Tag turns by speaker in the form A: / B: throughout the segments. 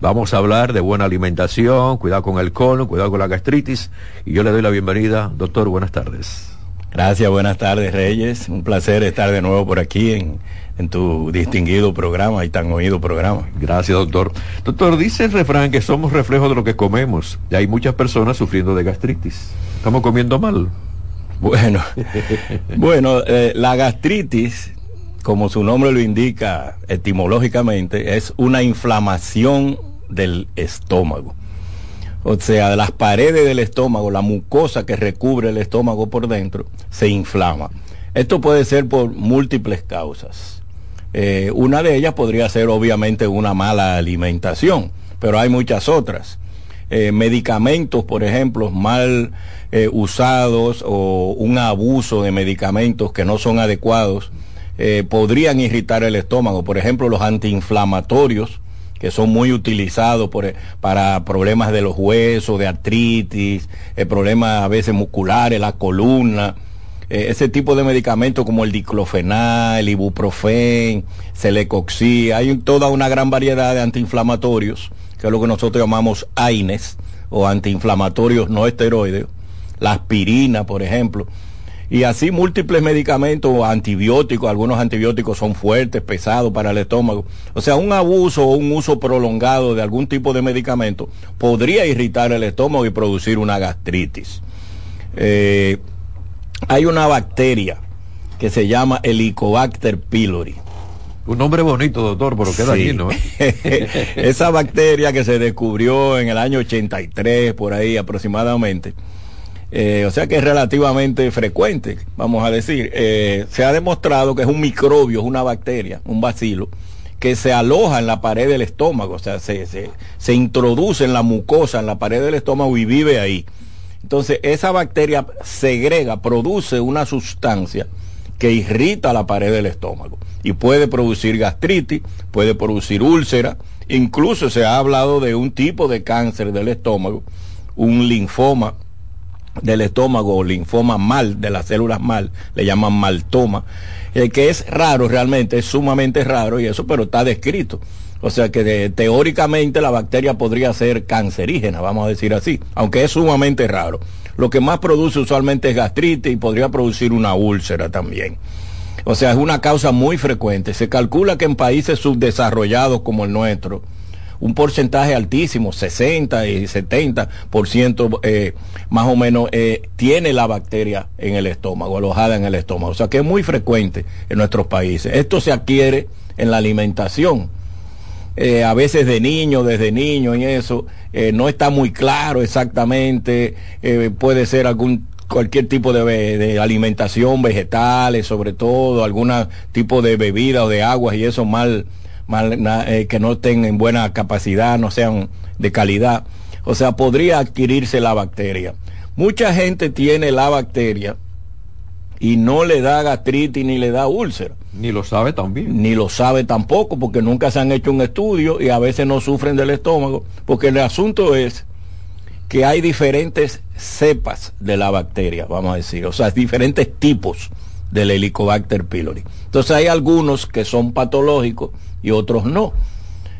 A: Vamos a hablar de buena alimentación, cuidado con el colon, cuidado con la gastritis. Y yo le doy la bienvenida, doctor, buenas tardes.
B: Gracias, buenas tardes Reyes. Un placer estar de nuevo por aquí en, en tu distinguido programa y tan oído programa.
A: Gracias, doctor. Doctor, dice el refrán que somos reflejo de lo que comemos. Y hay muchas personas sufriendo de gastritis. Estamos comiendo mal.
B: Bueno, bueno, eh, la gastritis, como su nombre lo indica etimológicamente, es una inflamación del estómago. O sea, las paredes del estómago, la mucosa que recubre el estómago por dentro, se inflama. Esto puede ser por múltiples causas. Eh, una de ellas podría ser obviamente una mala alimentación, pero hay muchas otras. Eh, medicamentos, por ejemplo, mal eh, usados o un abuso de medicamentos que no son adecuados, podrían irritar el estómago. Por ejemplo, los antiinflamatorios, que son muy utilizados para problemas de los huesos, de artritis, problemas a veces musculares, la columna. Eh, ese tipo de medicamentos como el diclofenal, el ibuprofen, celecoxi, hay toda una gran variedad de antiinflamatorios, que es lo que nosotros llamamos AINES, o antiinflamatorios no esteroides, la aspirina, por ejemplo, y así múltiples medicamentos antibióticos, algunos antibióticos son fuertes, pesados para el estómago. O sea, un abuso o un uso prolongado de algún tipo de medicamento podría irritar el estómago y producir una gastritis. Eh, hay una bacteria que se llama Helicobacter pylori.
A: Un nombre bonito, doctor, pero queda sí. ¿no?
B: Esa bacteria que se descubrió en el año 83, por ahí aproximadamente, eh, o sea que es relativamente frecuente, vamos a decir. Eh, se ha demostrado que es un microbio, es una bacteria, un bacilo, que se aloja en la pared del estómago, o sea, se, se, se introduce en la mucosa, en la pared del estómago y vive ahí. Entonces, esa bacteria segrega, produce una sustancia que irrita la pared del estómago y puede producir gastritis, puede producir úlcera, incluso se ha hablado de un tipo de cáncer del estómago, un linfoma del estómago o linfoma mal, de las células mal, le llaman maltoma, eh, que es raro realmente, es sumamente raro y eso, pero está descrito. O sea que teóricamente la bacteria podría ser cancerígena, vamos a decir así, aunque es sumamente raro. Lo que más produce usualmente es gastritis y podría producir una úlcera también. O sea, es una causa muy frecuente. Se calcula que en países subdesarrollados como el nuestro, un porcentaje altísimo, 60 y 70% eh, más o menos, eh, tiene la bacteria en el estómago, alojada en el estómago. O sea que es muy frecuente en nuestros países. Esto se adquiere en la alimentación eh, a veces de niño, desde niño y eso, eh, no está muy claro exactamente, eh, puede ser algún cualquier tipo de, alimentación, vegetales sobre todo, algún tipo de bebida o de aguas y eso mal, mal que no tengan buena capacidad, no sean de calidad. O sea, podría adquirirse la bacteria. Mucha gente tiene la bacteria y no le da gastritis ni le da úlcera.
A: Ni lo sabe también.
B: Ni lo sabe tampoco porque nunca se han hecho un estudio y a veces no sufren del estómago. Porque el asunto es que hay diferentes cepas de la bacteria, vamos a decir, o sea, diferentes tipos del Helicobacter pylori. Entonces hay algunos que son patológicos y otros no.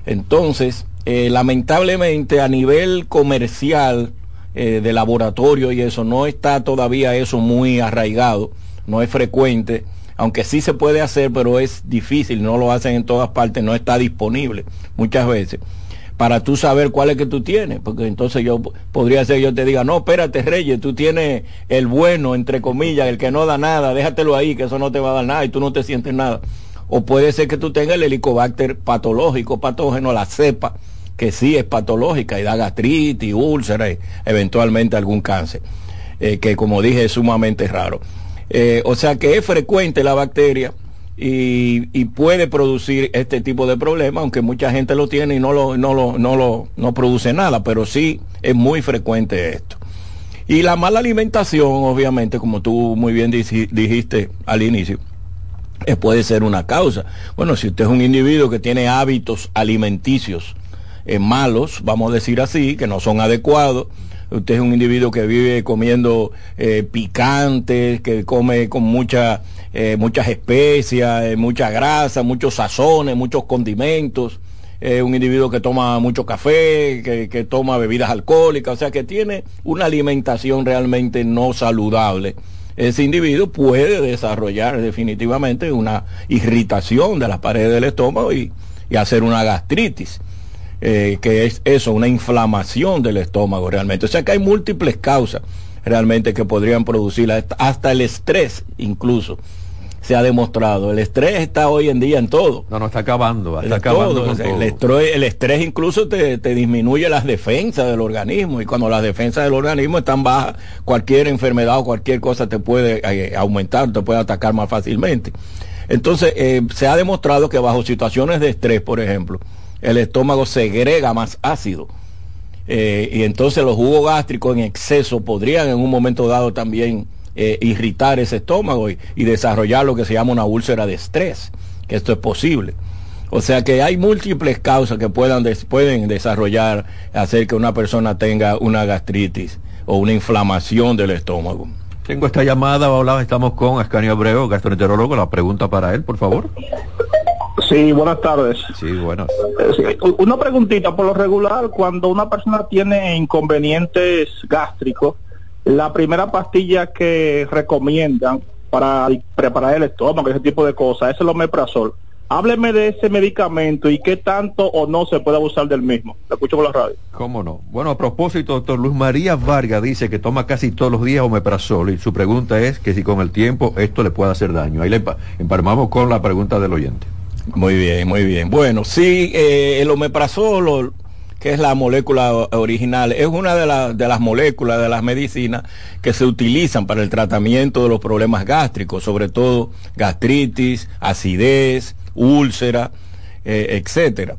B: Entonces, eh, lamentablemente a nivel comercial, eh, de laboratorio y eso, no está todavía eso muy arraigado, no es frecuente aunque sí se puede hacer, pero es difícil, no lo hacen en todas partes, no está disponible muchas veces para tú saber cuál es que tú tienes, porque entonces yo podría ser, yo te diga, no, espérate Reyes, tú tienes el bueno, entre comillas, el que no da nada, déjatelo ahí, que eso no te va a dar nada y tú no te sientes nada. O puede ser que tú tengas el helicobacter patológico, patógeno, la cepa, que sí es patológica y da gastritis, úlcera y eventualmente algún cáncer, eh, que como dije es sumamente raro. Eh, o sea que es frecuente la bacteria y, puede producir este tipo de problemas, aunque mucha gente lo tiene y no lo, no lo, no lo, no produce nada, pero sí es muy frecuente esto. Y la mala alimentación, obviamente, como tú muy bien dijiste al inicio, eh, puede ser una causa. Bueno, si usted es un individuo que tiene hábitos alimenticios eh, malos, vamos a decir así, que no son adecuados, usted es un individuo que vive comiendo eh, picantes, que come con mucha, eh, muchas especias, eh, mucha grasa, muchos sazones, muchos condimentos, un individuo que toma mucho café, que, que, toma bebidas alcohólicas, o sea que tiene una alimentación realmente no saludable. Ese individuo puede desarrollar definitivamente una irritación de las paredes del estómago y, y hacer una gastritis. Eh, que es eso, una inflamación del estómago realmente. O sea que hay múltiples causas realmente que podrían producir hasta el estrés incluso se ha demostrado. El estrés está hoy en día en todo.
A: No, no está acabando, está
B: acabando con el, Estrés, el, estrés, incluso te, te, disminuye las defensas del organismo y cuando las defensas del organismo están bajas, cualquier enfermedad o cualquier cosa te puede eh, aumentar, te puede atacar más fácilmente. Entonces, eh, se ha demostrado que bajo situaciones de estrés, por ejemplo, el estómago segrega más ácido. Eh, y entonces los jugos gástricos en exceso podrían en un momento dado también eh, irritar ese estómago y, desarrollar lo que se llama una úlcera de estrés, que esto es posible. O sea que hay múltiples causas que puedan pueden desarrollar, hacer que una persona tenga una gastritis o una inflamación del estómago.
A: Tengo esta llamada, hola, estamos con Ascanio Abreu, gastroenterólogo, la pregunta para él, por favor.
C: Sí, buenas tardes.
A: Sí, buenas.
C: Eh, una preguntita, por lo regular, cuando una persona tiene inconvenientes gástricos, la primera pastilla que recomiendan para preparar el estómago, ese tipo de cosas, es el omeprazol. Hábleme de ese medicamento y qué tanto o no se puede abusar del mismo. Lo escucho por la radio.
A: ¿Cómo no? Bueno, a propósito, doctor Luz María Vargas dice que toma casi todos los días omeprazol y su pregunta es que si con el tiempo esto le puede hacer daño. Ahí le emparmamos con la pregunta del oyente.
B: Muy bien, muy bien. Bueno, sí, eh, el omeprazol, que es la molécula original, es una de, de, las moléculas de las medicinas que se utilizan para el tratamiento de los problemas gástricos, sobre todo gastritis, acidez, úlcera, eh, etcétera.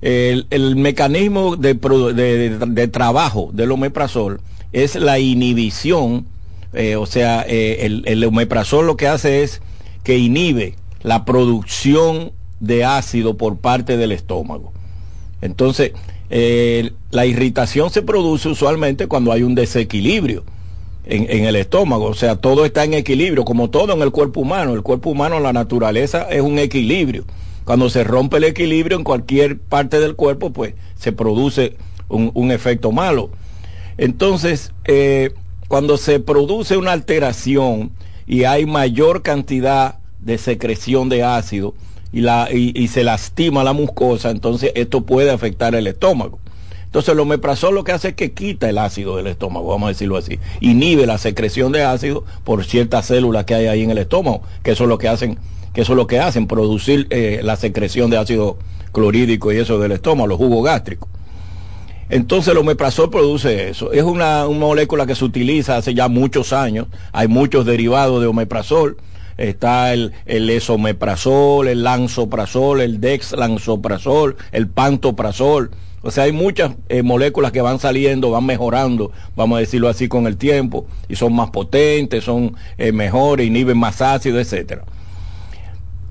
B: El, mecanismo de, de, trabajo del omeprazol es la inhibición, eh, o sea, el, el omeprazol lo que hace es que inhibe la producción de ácido por parte del estómago. Entonces, eh, la irritación se produce usualmente cuando hay un desequilibrio en, el estómago, o sea, todo está en equilibrio, como todo en el cuerpo humano. El cuerpo humano, la naturaleza es un equilibrio. Cuando se rompe el equilibrio en cualquier parte del cuerpo, pues se produce un, efecto malo. Entonces, eh, cuando se produce una alteración y hay mayor cantidad de secreción de ácido, y, la, y, se lastima la mucosa, entonces esto puede afectar el estómago. Entonces el omeprazol lo que hace es que quita el ácido del estómago, vamos a decirlo así, inhibe la secreción de ácido por ciertas células que hay ahí en el estómago, que eso es lo que hacen, que eso es lo que hacen, producir eh, la secreción de ácido clorhídrico y eso del estómago, los jugos gástricos. Entonces el omeprazol produce eso. Es una, una molécula que se utiliza hace ya muchos años. Hay muchos derivados de omeprazol está el, el esomeprazol, el lanzoprazol, el dexlanzoprazol, el pantoprazol. O sea, hay muchas eh, moléculas que van saliendo, van mejorando, vamos a decirlo así, con el tiempo, y son más potentes, son eh, mejores, inhiben más ácido, etcétera.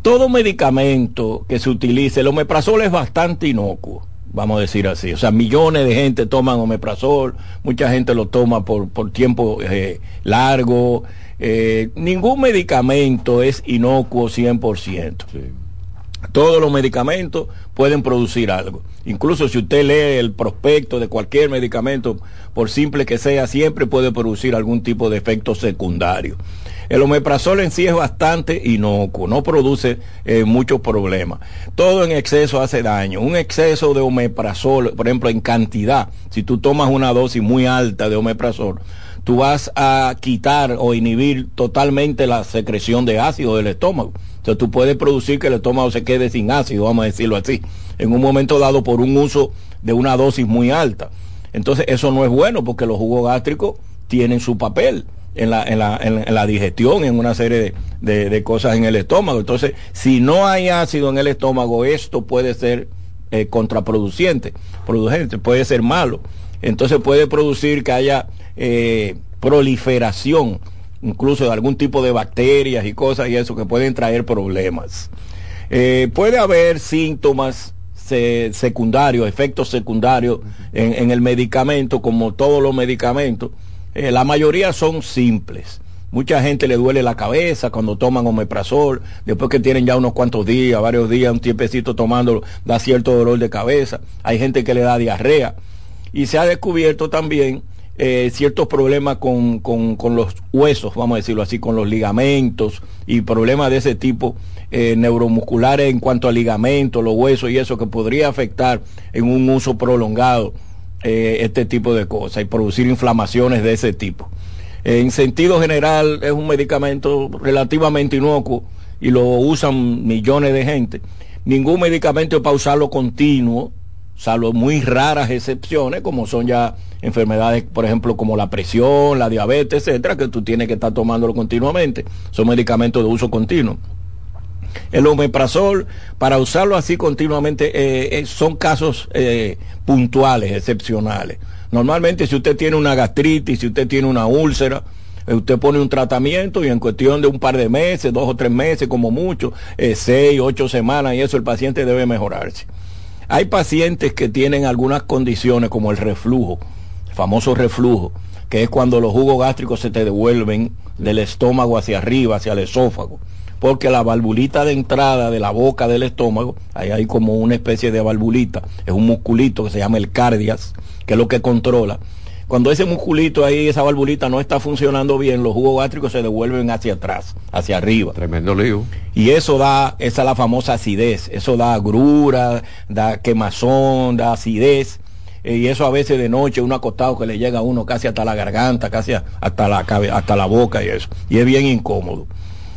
B: Todo medicamento que se utilice, el omeprazol es bastante inocuo, vamos a decir así. O sea, millones de gente toman omeprazol, mucha gente lo toma por, por tiempo eh, largo, eh, ningún medicamento es inocuo 100%. Todos los medicamentos pueden producir algo. Incluso si usted lee el prospecto de cualquier medicamento, por simple que sea, siempre puede producir algún tipo de efecto secundario. El omeprazol en sí es bastante inocuo, no produce eh, muchos problemas. Todo en exceso hace daño. Un exceso de omeprazol, por ejemplo, en cantidad, si tú tomas una dosis muy alta de omeprazol, tú vas a quitar o inhibir totalmente la secreción de ácido del estómago. Entonces tú puedes producir que el estómago se quede sin ácido, vamos a decirlo así, en un momento dado por un uso de una dosis muy alta. Entonces eso no es bueno porque los jugos gástricos tienen su papel en la, en la, en la digestión, en una serie de, de, cosas en el estómago. Entonces, si no hay ácido en el estómago, esto puede ser eh, contraproducente, producente, puede ser malo. Entonces puede producir que haya eh, proliferación incluso de algún tipo de bacterias y cosas y eso que pueden traer problemas. Eh, puede haber síntomas secundarios, efectos secundarios en, el medicamento, como todos los medicamentos. Eh, la mayoría son simples. Mucha gente le duele la cabeza cuando toman omeprazol, después que tienen ya unos cuantos días, varios días, un tiempecito tomándolo, da cierto dolor de cabeza. Hay gente que le da diarrea. Y se ha descubierto también eh, ciertos problemas con, con, los huesos, vamos a decirlo así, con los ligamentos y problemas de ese tipo eh, neuromusculares en cuanto a ligamentos, los huesos y eso que podría afectar en un uso prolongado eh, este tipo de cosas y producir inflamaciones de ese tipo. En sentido general es un medicamento relativamente inocuo y lo usan millones de gente. Ningún medicamento para usarlo continuo, salvo muy raras excepciones, como son ya enfermedades, por ejemplo, como la presión, la diabetes, etcétera, que tú tienes que estar tomándolo continuamente. Son medicamentos de uso continuo. El omeprazol, para usarlo así continuamente, eh, eh, son casos eh, puntuales, excepcionales. Normalmente si usted tiene una gastritis, si usted tiene una úlcera, usted pone un tratamiento y en cuestión de un par de meses, dos o tres meses como mucho, seis, ocho semanas y eso el paciente debe mejorarse. Hay pacientes que tienen algunas condiciones como el reflujo, el famoso reflujo, que es cuando los jugos gástricos se te devuelven del estómago hacia arriba, hacia el esófago porque la valvulita de entrada de la boca del estómago, ahí hay como una especie de valvulita, es un musculito que se llama el cardias, que es lo que controla. Cuando ese musculito ahí, esa valvulita no está funcionando bien, los jugos gástricos se devuelven hacia atrás, hacia arriba.
A: Tremendo lío.
B: Y eso da, esa es la famosa acidez, eso da agrura, da quemazón, da acidez eh, y eso a veces de noche uno acostado que le llega a uno casi hasta la garganta, casi hasta la, hasta la boca y eso. Y es bien incómodo.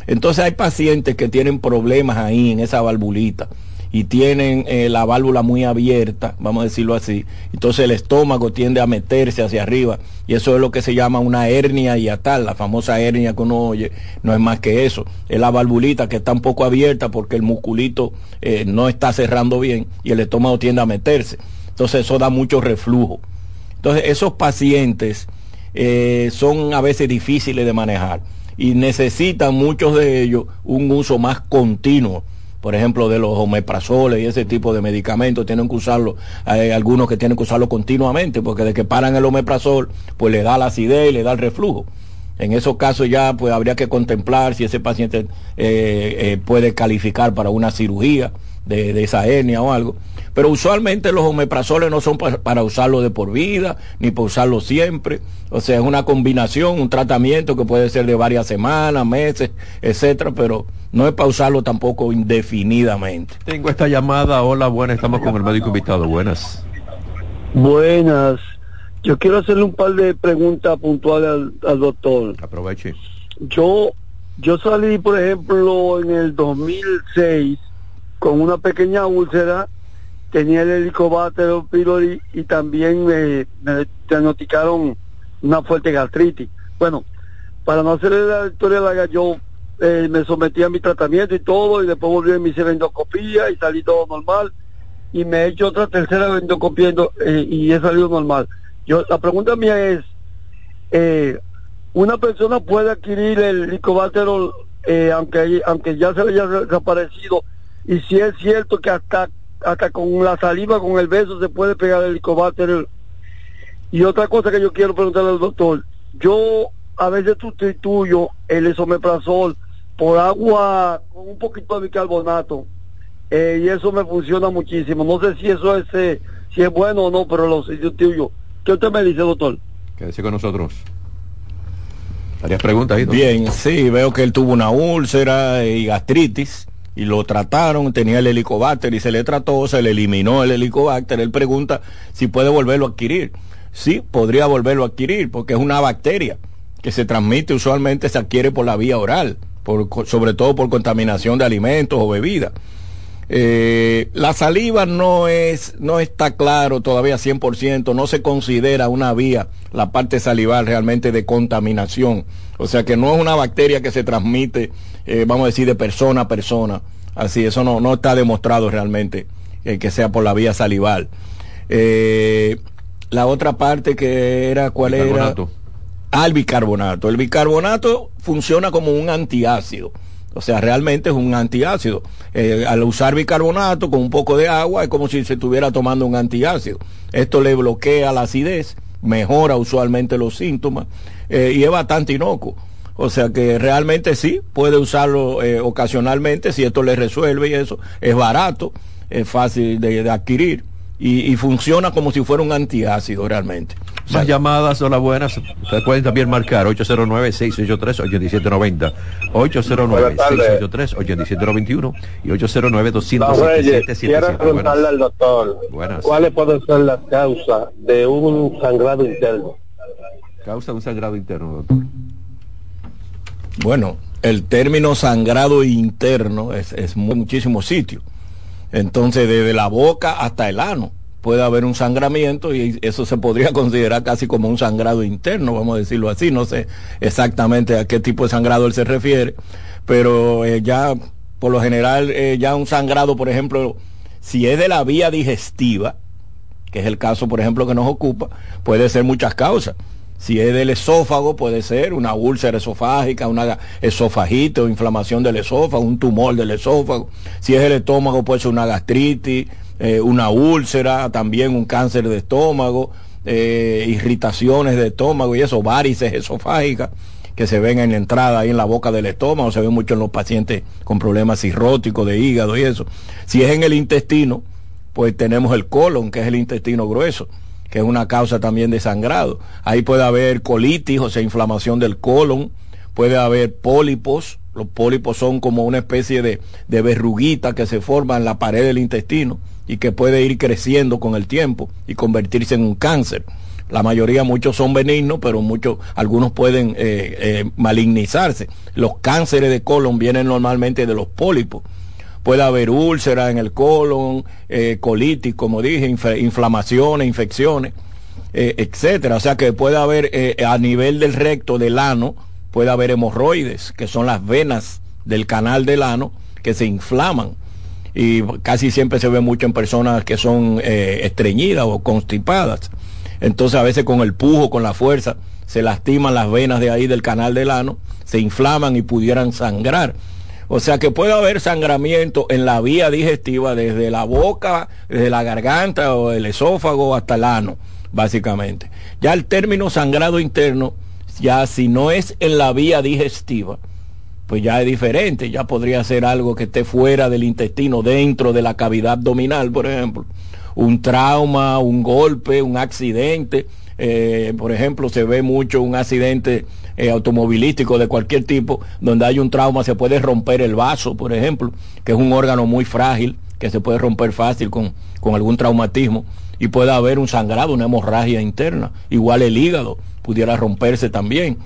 B: Entonces hay pacientes que tienen problemas ahí en esa valvulita y tienen eh, la válvula muy abierta, vamos a decirlo así. Entonces el estómago tiende a meterse hacia arriba y eso es lo que se llama una hernia hiatal, la famosa hernia que uno oye, no es más que eso, es la valvulita que está un poco abierta porque el musculito eh, no está cerrando bien y el estómago tiende a meterse. Entonces eso da mucho reflujo. Entonces esos pacientes eh, son a veces difíciles de manejar y necesitan muchos de ellos un uso más continuo por ejemplo, de los omeprazoles y ese tipo de medicamentos, tienen que usarlo, hay algunos que tienen que usarlo continuamente, porque de que paran el omeprazol, pues le da la acidez y le da el reflujo. En esos casos ya pues habría que contemplar si ese paciente eh, eh, puede calificar para una cirugía de, de, esa hernia o algo. Pero usualmente los omeprazoles no son para usarlo de por vida, ni para usarlo siempre. O sea, es una combinación, un tratamiento que puede ser de varias semanas, meses, etcétera, pero no es para usarlo tampoco indefinidamente.
A: Tengo esta llamada. Hola, buenas, estamos con el médico invitado. Buenas.
D: Buenas. Yo quiero hacerle un par de preguntas puntuales al, doctor.
A: Aproveche.
D: Yo, yo salí, por ejemplo, en el 2006 con una pequeña úlcera, tenía el helicobacter pylori y también me, diagnosticaron una fuerte gastritis. Bueno, para no hacerle la historia larga, yo eh, me sometí a mi tratamiento y todo, y después volví a mi endoscopía y salí todo normal. Y me he hecho otra tercera endoscopía eh, y he salido normal. Yo, la pregunta mía es, eh, ¿una persona puede adquirir el licobacter eh, aunque, aunque ya se haya desaparecido? Y si es cierto que hasta, hasta con la saliva, con el beso, se puede pegar el licobacter. Y otra cosa que yo quiero preguntarle al doctor, yo a veces sustituyo el esomeprazol por agua con un poquito de bicarbonato eh, y eso me funciona muchísimo. No sé si eso es, eh, si es bueno o no, pero lo sustituyo. ¿Qué usted me dice, doctor?
A: Quédese con nosotros. Varias preguntas ahí.
B: Bien, sí, veo que él tuvo una úlcera y gastritis y lo trataron, tenía el helicobacter y se le trató, se le eliminó el helicobacter. Él pregunta si puede volverlo a adquirir. Sí, podría volverlo a adquirir porque es una bacteria que se transmite usualmente, se adquiere por la vía oral, por, sobre todo por contaminación de alimentos o bebidas. Eh, la saliva no es, no está claro todavía 100%, no se considera una vía, la parte salival realmente de contaminación. O sea que no es una bacteria que se transmite, eh, vamos a decir, de persona a persona. Así, eso no, no está demostrado realmente eh, que sea por la vía salival. la otra parte que era, ¿cuál era? Al bicarbonato. El bicarbonato funciona como un antiácido. O sea, realmente es un antiácido. Eh, al usar bicarbonato con un poco de agua es como si se estuviera tomando un antiácido. Esto le bloquea la acidez, mejora usualmente los síntomas eh, y es bastante inocuo. O sea que realmente sí, puede usarlo eh, ocasionalmente si esto le resuelve y eso. Es barato, es fácil de, de adquirir y, y, funciona como si fuera un antiácido realmente.
A: Más llamadas, hola buenas. Ustedes pueden también marcar 809-683-8790, 809-683-8791 y 809-277-77.
E: Quiero preguntarle al doctor, buenas. ¿cuáles pueden ser las causas de un sangrado interno?
A: Causa de un sangrado interno, doctor.
B: Bueno, el término sangrado interno es, es muchísimo sitio. Entonces, desde la boca hasta el ano puede haber un sangramiento y eso se podría considerar casi como un sangrado interno, vamos a decirlo así. No sé exactamente a qué tipo de sangrado él se refiere, pero eh, ya por lo general eh, ya un sangrado, por ejemplo, si es de la vía digestiva, que es el caso, por ejemplo, que nos ocupa, puede ser muchas causas. Si es del esófago, puede ser una úlcera esofágica, una esofagite o inflamación del esófago, un tumor del esófago. Si es el estómago, puede ser una gastritis, eh, una úlcera, también un cáncer de estómago, eh, irritaciones de estómago y eso, varices esofágicas que se ven en la entrada ahí en la boca del estómago, se ven mucho en los pacientes con problemas cirróticos de hígado y eso. Si es en el intestino, pues tenemos el colon, que es el intestino grueso que es una causa también de sangrado. Ahí puede haber colitis, o sea, inflamación del colon, puede haber pólipos, los pólipos son como una especie de, de verruguita que se forma en la pared del intestino y que puede ir creciendo con el tiempo y convertirse en un cáncer. La mayoría, muchos son benignos, pero muchos, algunos pueden eh, eh, malignizarse. Los cánceres de colon vienen normalmente de los pólipos puede haber úlceras en el colon, eh, colitis, como dije, inflamaciones, infecciones, eh, etcétera. O sea que puede haber eh, a nivel del recto, del ano, puede haber hemorroides, que son las venas del canal del ano que se inflaman. Y casi siempre se ve mucho en personas que son estreñidas o constipadas. Entonces a veces con el pujo, con la fuerza, se lastiman las venas de ahí del canal del ano, se inflaman y pudieran sangrar. O sea que puede haber sangramiento en la vía digestiva desde la boca, desde la garganta o el esófago hasta el ano, básicamente. Ya el término sangrado interno, ya si no es en la vía digestiva, pues ya es diferente, ya podría ser algo que esté fuera del intestino, dentro de la cavidad abdominal, por ejemplo. Un trauma, un golpe, un accidente, eh, por ejemplo, se ve mucho un accidente eh, automovilístico de cualquier tipo, donde hay un trauma, se puede romper el vaso, por ejemplo, que es un órgano muy frágil, que se puede romper fácil con, con algún traumatismo, y puede haber un sangrado, una hemorragia interna. Igual el hígado pudiera romperse también.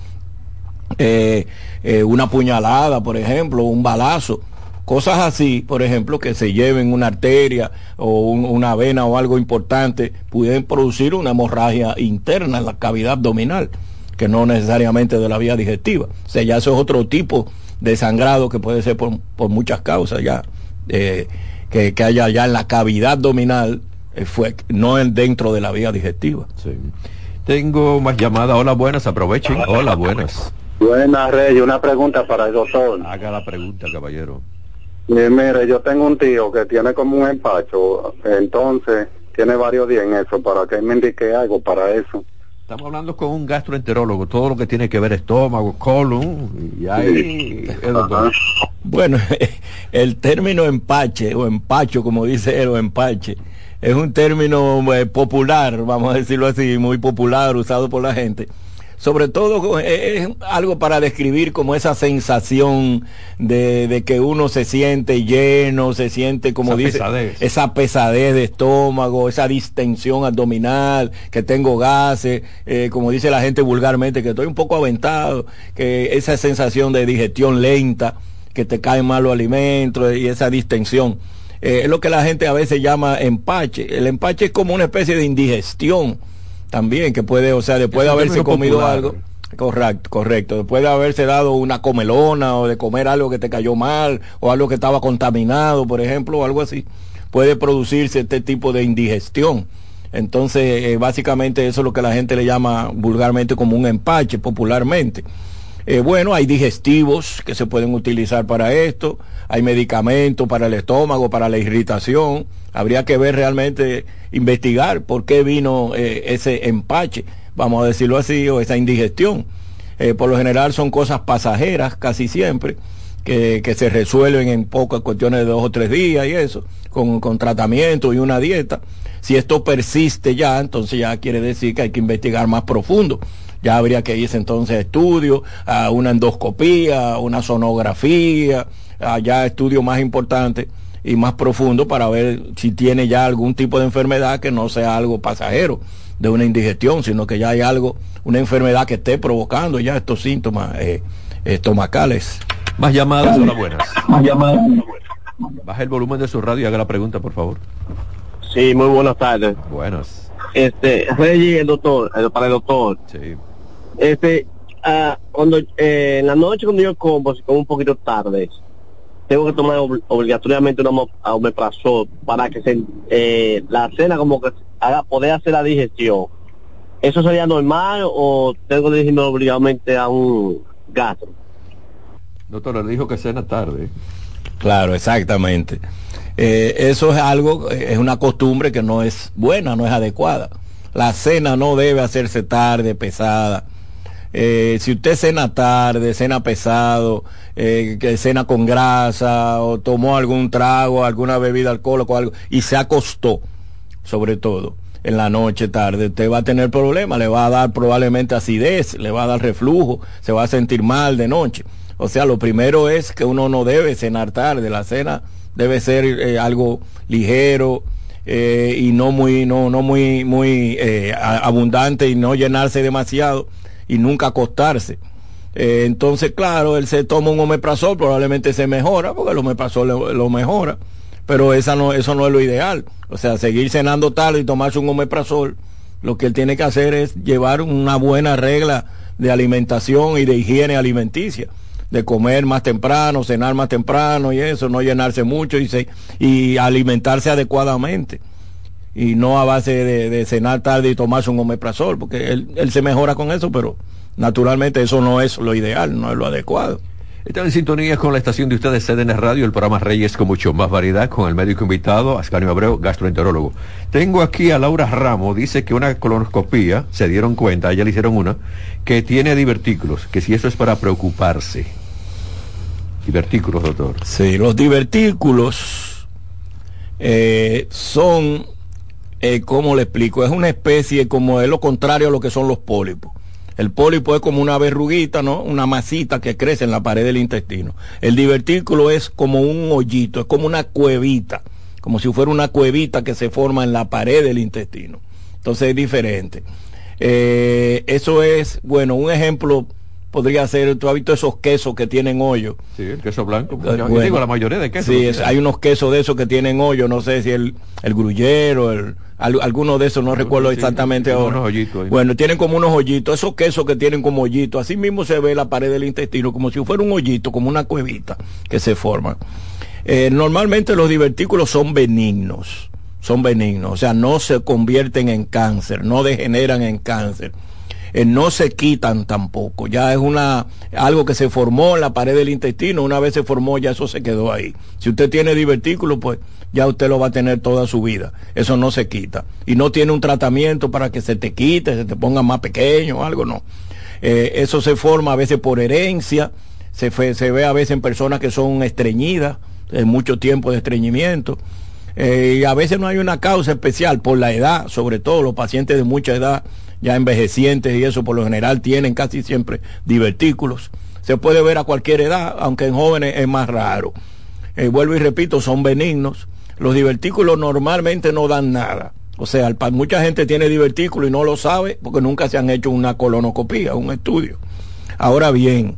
B: Eh, eh, una puñalada, por ejemplo, un balazo. Cosas así, por ejemplo, que se lleven una arteria o un, una vena o algo importante, pueden producir una hemorragia interna en la cavidad abdominal que no necesariamente de la vía digestiva. O sea, ya eso es otro tipo de sangrado que puede ser por, por muchas causas ya, eh, que, que, haya ya en la cavidad abdominal, eh, fue, no dentro de la vía digestiva.
A: Sí. Tengo más llamadas. Hola, buenas, aprovechen. Hola, buenas.
E: Buenas, Rey. Una pregunta para el doctor.
A: Haga la pregunta, caballero.
E: Eh, mire, yo tengo un tío que tiene como un empacho, entonces tiene varios días en eso, para que me indique algo para eso.
A: Estamos hablando con un gastroenterólogo, todo lo que tiene que ver estómago, colon, y ahí el doctor.
B: Bueno, el término empache o empacho, como dice él, o empache, es un término eh, popular, vamos a decirlo así, muy popular, usado por la gente sobre todo es algo para describir como esa sensación de, de que uno se siente lleno, se siente como
A: esa
B: dice,
A: pesadez.
B: esa pesadez de estómago, esa distensión abdominal, que tengo gases, eh, como dice la gente vulgarmente, que estoy un poco aventado, que esa sensación de digestión lenta, que te caen mal los alimentos y esa distensión. Eh, es lo que la gente a veces llama empache. El empache es como una especie de indigestión también, que puede, o sea, después de haberse comido popular. algo. Correcto, correcto. Después de haberse dado una comelona o de comer algo que te cayó mal o algo que estaba contaminado, por ejemplo, o algo así, puede producirse este tipo de indigestión. Entonces, eh, básicamente eso es lo que la gente le llama vulgarmente como un empache, popularmente. Eh, bueno, hay digestivos que se pueden utilizar para esto, hay medicamentos para el estómago, para la irritación. Habría que ver realmente, investigar por qué vino eh, ese empache, vamos a decirlo así, o esa indigestión. Eh, por lo general son cosas pasajeras casi siempre, que, que, se resuelven en pocas cuestiones de dos o tres días y eso, con, con tratamiento y una dieta. Si esto persiste ya, entonces ya quiere decir que hay que investigar más profundo ya habría que irse entonces a estudios, a una endoscopía, una sonografía, a ya estudios más importantes y más profundos para ver si tiene ya algún tipo de enfermedad que no sea algo pasajero de una indigestión, sino que ya hay algo, una enfermedad que esté provocando ya estos síntomas eh, estomacales.
A: Más llamadas, hola buenas. Más llamadas. Baja el volumen de su radio y haga la pregunta, por favor.
F: Sí, muy buenas tardes.
A: Buenas.
F: Este, Reggie, el doctor, el, para el doctor. Sí. Este, uh, cuando eh, en la noche cuando yo como, si como un poquito tarde, tengo que tomar ob obligatoriamente un omeprazol para que se, eh, la cena como que haga poder hacer la digestión. ¿Eso sería normal o tengo que dirigirme obligadamente a un gastro?
A: Doctor, le dijo que cena tarde.
B: Claro, exactamente. Eh, eso es algo, es una costumbre que no es buena, no es adecuada. La cena no debe hacerse tarde, pesada eh, si usted cena tarde, cena pesado, eh, que cena con grasa o tomó algún trago, alguna bebida alcohólica o algo y se acostó, sobre todo en la noche tarde, usted va a tener problemas, le va a dar probablemente acidez, le va a dar reflujo, se va a sentir mal de noche. O sea, lo primero es que uno no debe cenar tarde, la cena debe ser eh, algo ligero, eh, y no muy no no muy muy eh, abundante y no llenarse demasiado y nunca acostarse. Entonces, claro, él se toma un omeprazol, probablemente se mejora, porque el omeprazol lo, mejora, pero esa no, eso no es lo ideal. O sea, seguir cenando tarde y tomarse un omeprazol, lo que él tiene que hacer es llevar una buena regla de alimentación y de higiene alimenticia de comer más temprano, cenar más temprano y eso, no llenarse mucho y, se, y alimentarse adecuadamente y no a base de, cenar tarde y tomarse un omeprazol, porque él, él, se mejora con eso, pero naturalmente eso no es lo ideal, no es lo adecuado.
A: Están en sintonía con la estación de ustedes, CDN Radio, el programa Reyes con mucho más variedad, con el médico invitado, Ascanio Abreu, gastroenterólogo. Tengo aquí a Laura Ramos, dice que una colonoscopía, se dieron cuenta, ella le hicieron una, que tiene divertículos, que si eso es para preocuparse. Divertículos, doctor.
B: Sí, los divertículos eh, son eh, ¿cómo le explico? Es una especie como es lo contrario a lo que son los pólipos. El pólipo es como una verruguita, ¿no? Una masita que crece en la pared del intestino. El divertículo es como un hoyito, es como una cuevita, como si fuera una cuevita que se forma en la pared del intestino. Entonces es diferente. Eh, eso es, bueno, un ejemplo podría ser, tú has visto esos quesos que tienen hoyo.
A: Sí, el queso blanco. Yo digo la mayoría de quesos.
B: Sí, hay unos quesos de esos que tienen hoyo, no sé si el, el grullero, el, alguno de esos, no recuerdo exactamente ahora. bueno, tienen como unos hoyitos, esos quesos que tienen como hoyitos, así mismo se ve la pared del intestino, como si fuera un hoyito, como una cuevita que se forma. Eh, normalmente los divertículos son benignos, son benignos, o sea, no se convierten en cáncer, no degeneran en cáncer. Eh, no se quitan tampoco. Ya es una algo que se formó en la pared del intestino, una vez se formó ya eso se quedó ahí. Si usted tiene divertículo, pues ya usted lo va a tener toda su vida. Eso no se quita. Y no tiene un tratamiento para que se te quite, se te ponga más pequeño algo, no. Eh, eso se forma a veces por herencia, se, se ve a veces en personas que son estreñidas, en mucho tiempo de estreñimiento. Eh, y a veces no hay una causa especial por la edad, sobre todo los pacientes de mucha edad ya envejecientes y eso por lo general tienen casi siempre divertículos. Se puede ver a cualquier edad, aunque en jóvenes es más raro. Eh, vuelvo y repito, son benignos. Los divertículos normalmente no dan nada. O sea, mucha gente tiene divertículos y no lo sabe porque nunca se han hecho una colonoscopía, un estudio. Ahora bien,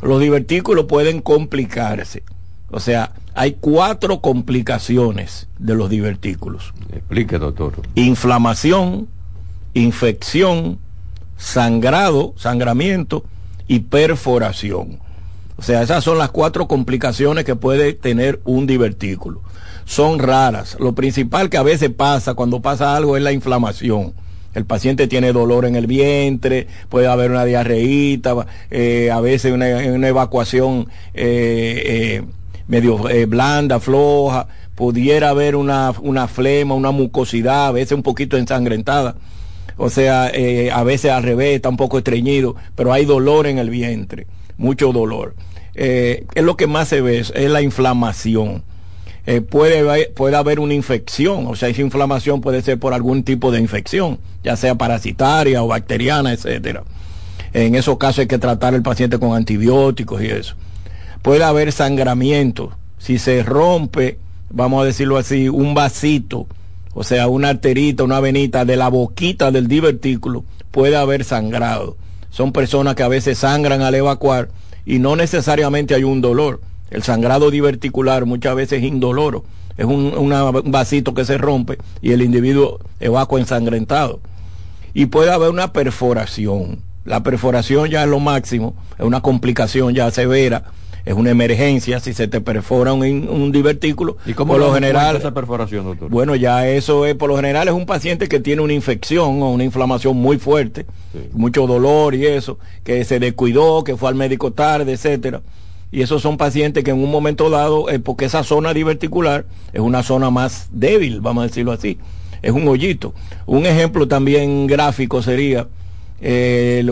B: los divertículos pueden complicarse. O sea, hay cuatro complicaciones de los divertículos.
A: Explique, doctor.
B: Inflamación, infección, sangrado, sangramiento y perforación. O sea, esas son las cuatro complicaciones que puede tener un divertículo. Son raras. Lo principal que a veces pasa cuando pasa algo es la inflamación. El paciente tiene dolor en el vientre, puede haber una diarreíta, eh, a veces una, evacuación eh, eh, medio blanda, floja, pudiera haber una, una flema, una mucosidad, a veces un poquito ensangrentada O sea, eh, a veces al revés, está un poco estreñido, pero hay dolor en el vientre, mucho dolor. Eh, es lo que más se ve, es la inflamación. Eh, puede, puede haber una infección, o sea, esa inflamación puede ser por algún tipo de infección, ya sea parasitaria o bacteriana, etcétera. En esos casos hay que tratar al paciente con antibióticos y eso. Puede haber sangramiento. Si se rompe, vamos a decirlo así, un vasito, o sea, una arterita, una venita de la boquita del divertículo, puede haber sangrado. Son personas que a veces sangran al evacuar y no necesariamente hay un dolor. El sangrado diverticular muchas veces es indoloro. Es un, un vasito que se rompe y el individuo evacua ensangrentado. Y puede haber una perforación. La perforación ya es lo máximo, es una complicación ya severa es una emergencia si se te perfora un, un divertículo.
A: ¿Y cómo por lo general esa perforación, doctor?
B: Bueno, ya eso es, por lo general es un paciente que tiene una infección o una inflamación muy fuerte, mucho dolor y eso, que se descuidó, que fue al médico tarde, etcétera. Y esos son pacientes que en un momento dado, eh, porque esa zona diverticular es una zona más débil, vamos a decirlo así, es un hoyito. Un ejemplo también gráfico sería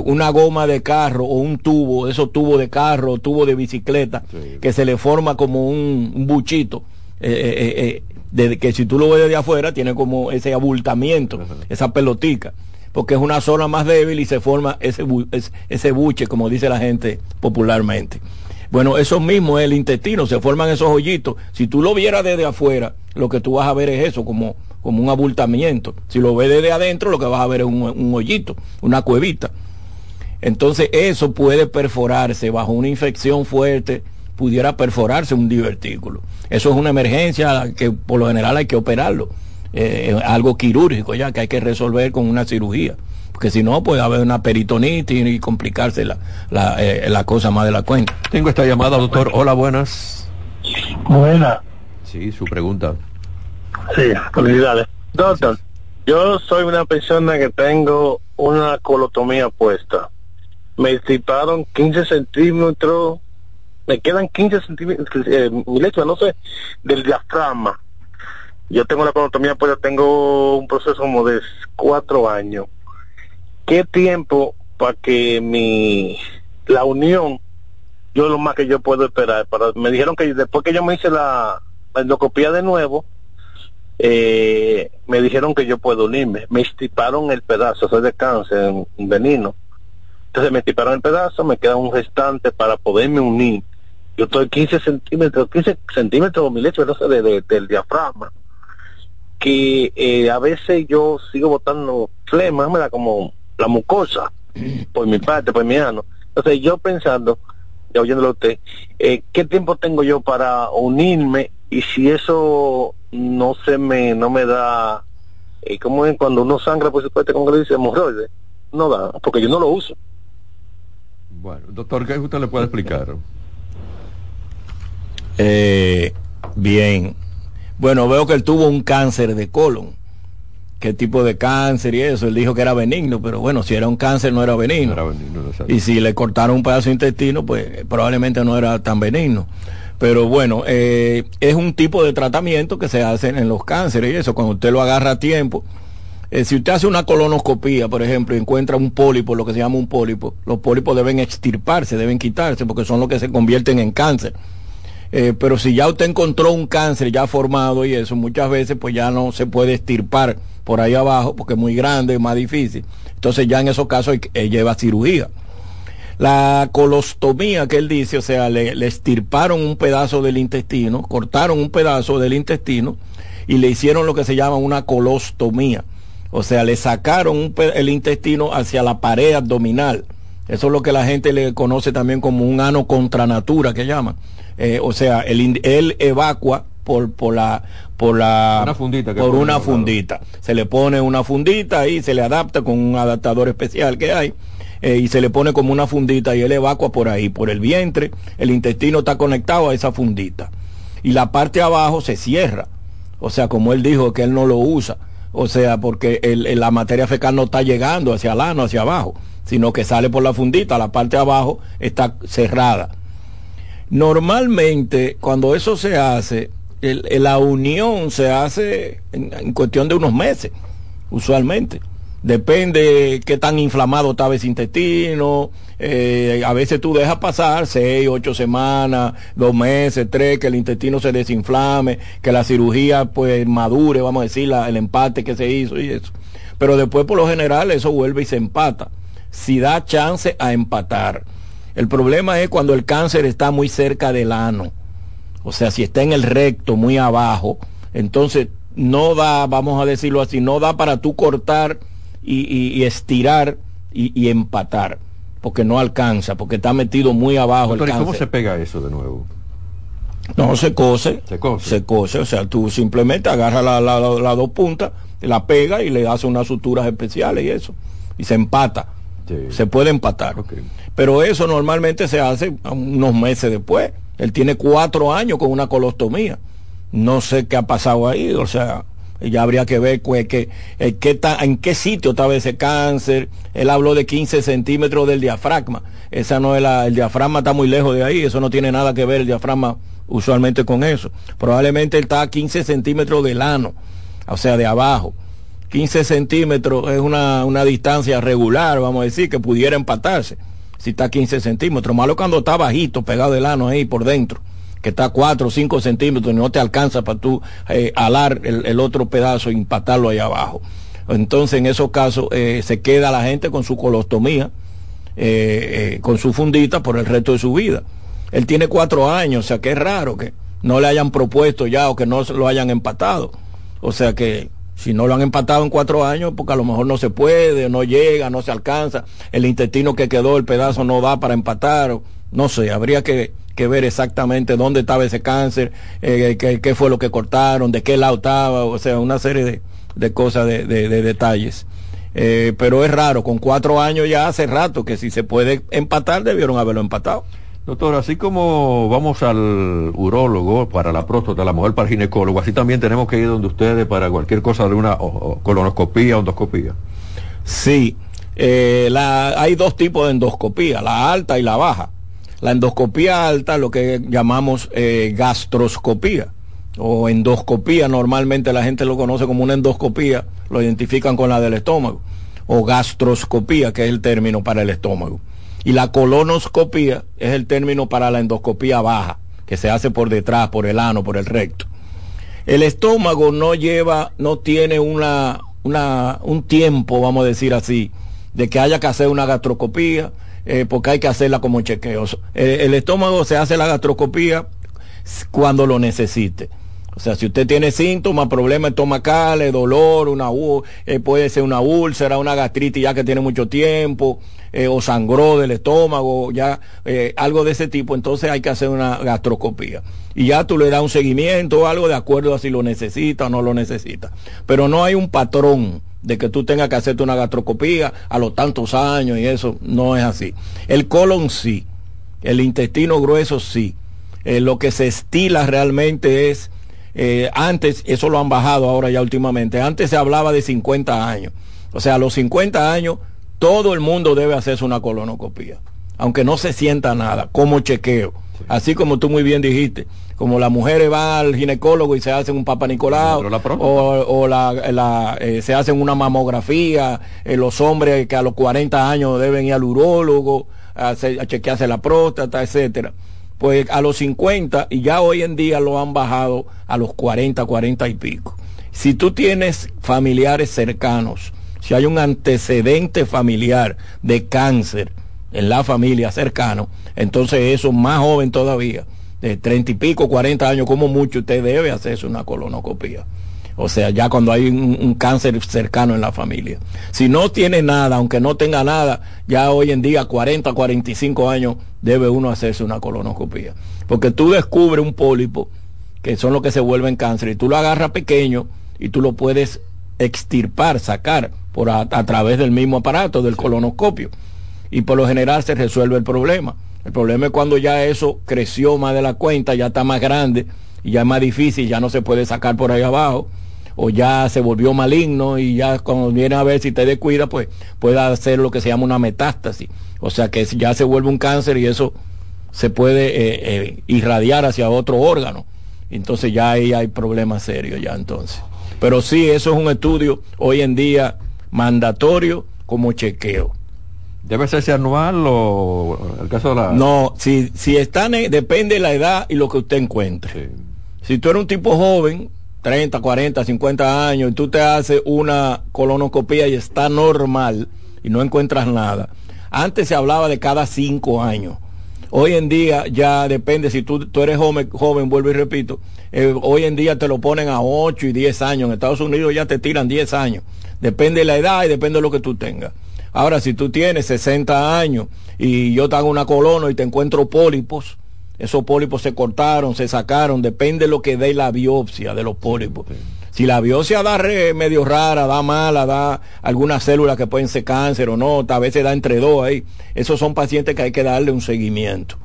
B: una goma de carro o un tubo, esos tubos de carro, tubo de bicicleta, que se le forma como un, buchito, eh, eh, eh, que si tú lo ves desde afuera tiene como ese abultamiento, esa pelotica, porque es una zona más débil y se forma ese, ese buche, como dice la gente popularmente. Bueno, eso mismo es el intestino, se forman esos hoyitos. Si tú lo vieras desde afuera, lo que tú vas a ver es eso, como como un abultamiento. Si lo ves desde adentro, lo que vas a ver es un, hoyito, una cuevita. Entonces eso puede perforarse bajo una infección fuerte, pudiera perforarse un divertículo. Eso es una emergencia que por lo general hay que operarlo. Eh, algo quirúrgico ya que hay que resolver con una cirugía. Porque si no, puede haber una peritonitis y complicarse la, la, eh, la cosa más de la cuenta.
A: Tengo esta llamada, doctor. Hola, buenas.
G: Buenas.
A: Sí, su pregunta.
G: Sí, felicidades. Doctor, yo soy una persona que tengo una colotomía puesta. Me estiparon 15 centímetros, me quedan 15 centímetros, eh, leche, no sé, del diafragma. Yo tengo la colotomía puesta, tengo un proceso como de cuatro años. ¿Qué tiempo para que mi, la unión, yo lo más que yo puedo esperar? Para, me dijeron que después que yo me hice la, endoscopía de nuevo, eh, me dijeron que yo puedo unirme. Me estiparon el pedazo, soy de cáncer, un veneno. Entonces me estiparon el pedazo, me queda un restante para poderme unir. Yo estoy 15 centímetros, 15 centímetros mi leche, no sé, de, del diafragma. Que eh, a veces yo sigo botando flema, me da como la mucosa, por mi parte, por mi ano. Entonces yo pensando, ya oyéndolo a usted, eh, ¿qué tiempo tengo yo para unirme? Y si eso no se me, no me da, eh, como es cuando uno sangra, por supuesto, como le dice, hemorroides, no da, porque yo no lo uso.
A: Bueno, doctor, ¿qué usted le puede explicar?
B: Eh, bien. Bueno, veo que él tuvo un cáncer de colon. ¿Qué tipo de cáncer y eso? Él dijo que era benigno, pero bueno, si era un cáncer no era benigno. No era benigno y si le cortaron un pedazo de intestino, pues probablemente no era tan benigno. Pero bueno, eh, es un tipo de tratamiento que se hace en los cánceres y eso, cuando usted lo agarra a tiempo. Eh, si usted hace una colonoscopía, por ejemplo, y encuentra un pólipo, lo que se llama un pólipo, los pólipos deben extirparse, deben quitarse, porque son los que se convierten en cáncer. Eh, pero si ya usted encontró un cáncer ya formado y eso, muchas veces pues ya no se puede extirpar por ahí abajo, porque es muy grande, es más difícil. Entonces ya en esos casos lleva cirugía. La colostomía que él dice, o sea, le, estirparon un pedazo del intestino, cortaron un pedazo del intestino y le hicieron lo que se llama una colostomía. O sea, le sacaron el intestino hacia la pared abdominal. Eso es lo que la gente le conoce también como un ano contra natura, que llaman. Eh, o sea, él, él evacua por, por la por la
A: una fundita
B: por una fundita. Se le pone una fundita y se le adapta con un adaptador especial que hay eh, y se le pone como una fundita y él evacua por ahí, por el vientre, el intestino está conectado a esa fundita. Y la parte abajo se cierra. O sea, como él dijo que él no lo usa. O sea, porque la materia fecal no está llegando hacia el ano, hacia abajo, sino que sale por la fundita, la parte de abajo está cerrada. Normalmente, cuando eso se hace, la unión se hace en, cuestión de unos meses, usualmente. Depende qué tan inflamado estaba ese intestino. Eh, a veces tú dejas pasar seis, ocho semanas, dos meses, tres, que el intestino se desinflame, que la cirugía pues madure, vamos a decir, el empate que se hizo y eso. Pero después por lo general eso vuelve y se empata. Si da chance a empatar. El problema es cuando el cáncer está muy cerca del ano. O sea, si está en el recto, muy abajo, entonces no da, vamos a decirlo así, no da para tú cortar y, estirar y, empatar, porque no alcanza, porque está metido muy abajo.
A: el ¿Cómo se pega eso de nuevo?
B: No, se cose, se cose. Se cose, o sea, tú simplemente agarras las la, dos puntas, la pega y le haces unas suturas especiales y eso, y se empata. Se puede empatar. Pero eso normalmente se hace unos meses después. Él tiene cuatro años con una colostomía. No sé qué ha pasado ahí, o sea, ya habría que ver pues, que, eh, en qué sitio estaba ese cáncer. Él habló de 15 centímetros del diafragma. Esa no es la, el diafragma está muy lejos de ahí, eso no tiene nada que ver el diafragma usualmente con eso. Probablemente él está a 15 centímetros del ano, o sea, de abajo. 15 centímetros es una, una distancia regular, vamos a decir, que pudiera empatarse. Si está a 15 centímetros, malo cuando está bajito, pegado del ano ahí por dentro que está a 4 o 5 centímetros y no te alcanza para tú eh, alar el, otro pedazo e impactarlo ahí abajo. Entonces, en esos casos, eh, se queda la gente con su colostomía, eh, con su fundita por el resto de su vida. Él tiene cuatro años, o sea que es raro que no le hayan propuesto ya o que no lo hayan empatado. O sea que si no lo han empatado en cuatro años, porque a lo mejor no se puede, no llega, no se alcanza, el intestino que quedó, el pedazo no da para empatar, no sé, habría que, ver exactamente dónde estaba ese cáncer, eh, qué, fue lo que cortaron, de qué lado estaba, o sea, una serie de, cosas, de, de, detalles. Eh, pero es raro, con cuatro años ya hace rato que si se puede empatar, debieron haberlo empatado.
A: Doctor, así como vamos al urólogo para la próstata, la mujer para el ginecólogo, así también tenemos que ir donde ustedes para cualquier cosa de una colonoscopía o endoscopía.
B: Sí, eh, hay dos tipos de endoscopía, la alta y la baja. La endoscopía alta, lo que llamamos eh, gastroscopía o endoscopía, normalmente la gente lo conoce como una endoscopía, lo identifican con la del estómago, o gastroscopía, que es el término para el estómago. Y la colonoscopía es el término para la endoscopía baja, que se hace por detrás, por el ano, por el recto. El estómago no lleva, no tiene una, una, un tiempo, vamos a decir así, de que haya que hacer una gastroscopía, eh, porque hay que hacerla como chequeo. Eh, el estómago se hace la gastroscopía cuando lo necesite. O sea, si usted tiene síntomas, problemas estomacales, dolor, una eh, puede ser una úlcera, una gastritis ya que tiene mucho tiempo, o sangró del estómago, ya algo de ese tipo, entonces hay que hacer una gastroscopía. Y ya tú le das un seguimiento o algo de acuerdo a si lo necesita o no lo necesita. Pero no hay un patrón de que tú tengas que hacerte una gastroscopía a los tantos años y eso no es así. El colon sí, el intestino grueso sí. Eh, lo que se estila realmente es, eh, antes, eso lo han bajado ahora ya últimamente, antes se hablaba de 50 años. O sea, a los 50 años todo el mundo debe hacerse una colonoscopía, aunque no se sienta nada, como chequeo. Así como tú muy bien dijiste, como las mujeres van al ginecólogo y se hacen un papa Nicolau, o, la, eh, se hacen una mamografía, eh, los hombres que a los 40 años deben ir al urólogo a, chequearse la próstata, etcétera. Pues a los 50 y ya hoy en día lo han bajado a los 40, 40 y pico. Si tú tienes familiares cercanos, si hay un antecedente familiar de cáncer en la familia cercano, entonces eso más joven todavía de treinta y pico, cuarenta años, como mucho, usted debe hacerse una colonoscopia. O sea, ya cuando hay un, cáncer cercano en la familia. Si no tiene nada, aunque no tenga nada, ya hoy en día, 40, 45 años, debe uno hacerse una colonoscopia. Porque tú descubres un pólipo, que son los que se vuelven cáncer, y tú lo agarras pequeño y tú lo puedes extirpar, sacar por a, través del mismo aparato, del colonoscopio. Y por lo general se resuelve el problema. El problema es cuando ya eso creció más de la cuenta, ya está más grande y ya es más difícil, ya no se puede sacar por ahí abajo o ya se volvió maligno y ya cuando viene a ver si te descuida, pues puede hacer lo que se llama una metástasis. O sea que ya se vuelve un cáncer y eso se puede eh, eh, irradiar hacia otro órgano. Entonces ya ahí hay problemas serios ya entonces. Pero sí, eso es un estudio hoy en día mandatorio como chequeo.
A: ¿Debe ser anual o el caso de la.?
B: No, si, si están, depende de la edad y lo que usted encuentre. Si tú eres un tipo joven, 30, 40, 50 años, y tú te haces una colonoscopia y está normal y no encuentras nada. Antes se hablaba de cada 5 años. Hoy en día ya depende, si tú, tú eres joven, joven, vuelvo y repito, eh, hoy en día te lo ponen a 8 y 10 años. En Estados Unidos ya te tiran 10 años. Depende de la edad y depende de lo que tú tengas. Ahora, si tú tienes 60 años y yo te hago una colono y te encuentro pólipos, esos pólipos se cortaron, se sacaron, depende de lo que dé la biopsia de los pólipos. Si la biopsia da medio rara, da mala, da algunas células que pueden ser cáncer o no, a veces da entre dos ahí, esos son pacientes que hay que darle un seguimiento.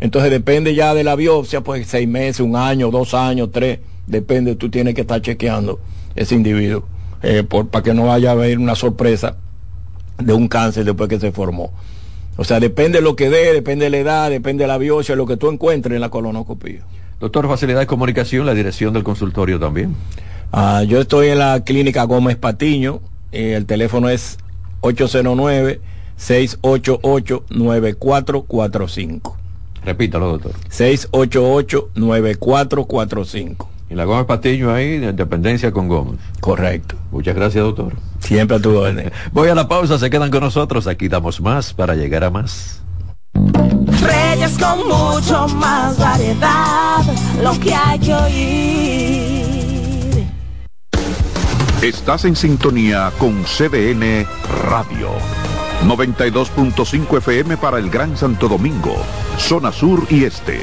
B: Entonces depende ya de la biopsia, pues seis meses, un año, dos años, tres, depende, tú tienes que estar chequeando ese individuo eh, para que no vaya a haber una sorpresa de un cáncer después que se formó. O sea, depende de lo que dé, depende de la edad, depende de la biopsia, lo que tú encuentres en la colonoscopia.
A: Doctor, facilidad de comunicación, la dirección del consultorio también.
B: Ah, yo estoy en la clínica Gómez Patiño, eh, el teléfono es 809-688-9445.
A: Repítalo, doctor.
B: 688-9445.
A: Y la Gómez Patiño ahí, de dependencia con Gómez.
B: Correcto.
A: Muchas gracias, doctor.
B: Siempre a tu orden.
A: Voy a la pausa, se quedan con nosotros. Aquí damos más para llegar a más.
H: Reyes con mucho más variedad, lo que hay que oír.
I: Estás en sintonía con CDN Radio. 92.5 FM para el Gran Santo Domingo, zona sur y este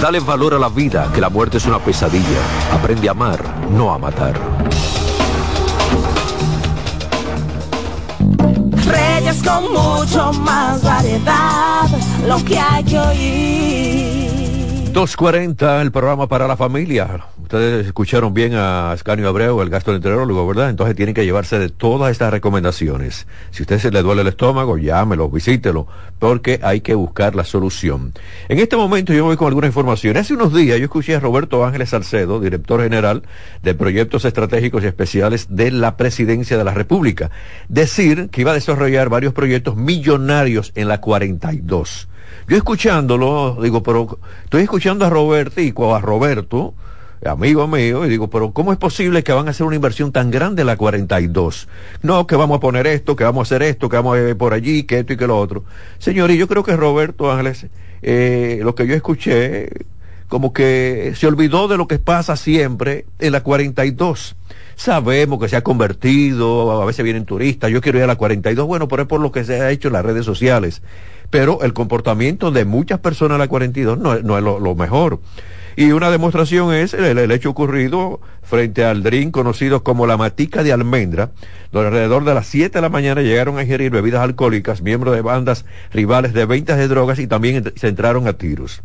A: Dale valor a la vida, que la muerte es una pesadilla. Aprende a amar, no a matar.
H: Reyes con mucho más variedad, lo que hay que oír.
A: 240, el programa para la familia. Ustedes escucharon bien a Ascanio Abreu, el gastroenterólogo, ¿verdad? Entonces tienen que llevarse de todas estas recomendaciones. Si a usted se le duele el estómago, llámelo, visítelo, porque hay que buscar la solución. En este momento yo voy con alguna información. Hace unos días yo escuché a Roberto Ángeles Salcedo, director general de Proyectos Estratégicos y Especiales de la Presidencia de la República, decir que iba a desarrollar varios proyectos millonarios en la 42 yo escuchándolo, digo, pero estoy escuchando a Robertico, a Roberto, amigo mío, y digo, pero ¿cómo es posible que van a hacer una inversión tan grande la 42? No, que vamos a poner esto, que vamos a hacer esto, que vamos a ir por allí, que esto y que lo otro. Señor, y yo creo que Roberto Ángeles, eh, lo que yo escuché, como que se olvidó de lo que pasa siempre en la 42. Sabemos que se ha convertido, a veces vienen turistas, yo quiero ir a la 42, bueno, pero es por lo que se ha hecho en las redes sociales pero el comportamiento de muchas personas a la 42 no, no es lo, mejor. Y una demostración es el, hecho ocurrido frente al drink conocido como la matica de almendra, donde alrededor de las 7 de la mañana llegaron a ingerir bebidas alcohólicas, miembros de bandas rivales de ventas de drogas y también se entraron a tiros.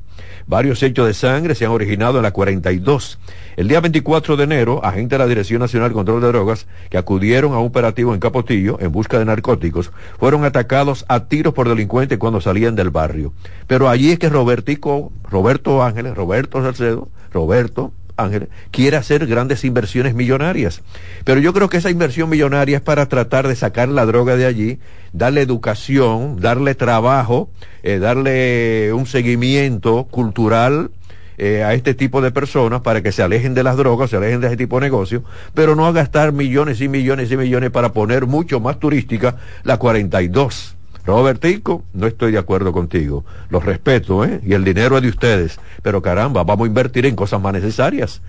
A: Varios hechos de sangre se han originado en la 42. El día 24 de enero, agentes de la Dirección Nacional de Control de Drogas, que acudieron a un operativo en Capotillo en busca de narcóticos, fueron atacados a tiros por delincuentes cuando salían del barrio. Pero allí es que Robertico, Roberto Ángeles, Roberto Salcedo, Roberto Ángeles, quiere hacer grandes inversiones millonarias. Pero yo creo que esa inversión millonaria es para tratar de sacar la droga de allí, darle educación, darle trabajo, eh, darle un seguimiento cultural eh, a este tipo de personas para que se alejen de las drogas, se alejen de ese tipo de negocio, pero no a gastar millones y millones y millones para poner mucho más turística la 42. Robertico, no estoy de acuerdo contigo. Los respeto, ¿eh? Y el dinero es de ustedes. Pero caramba, vamos a invertir en cosas más necesarias.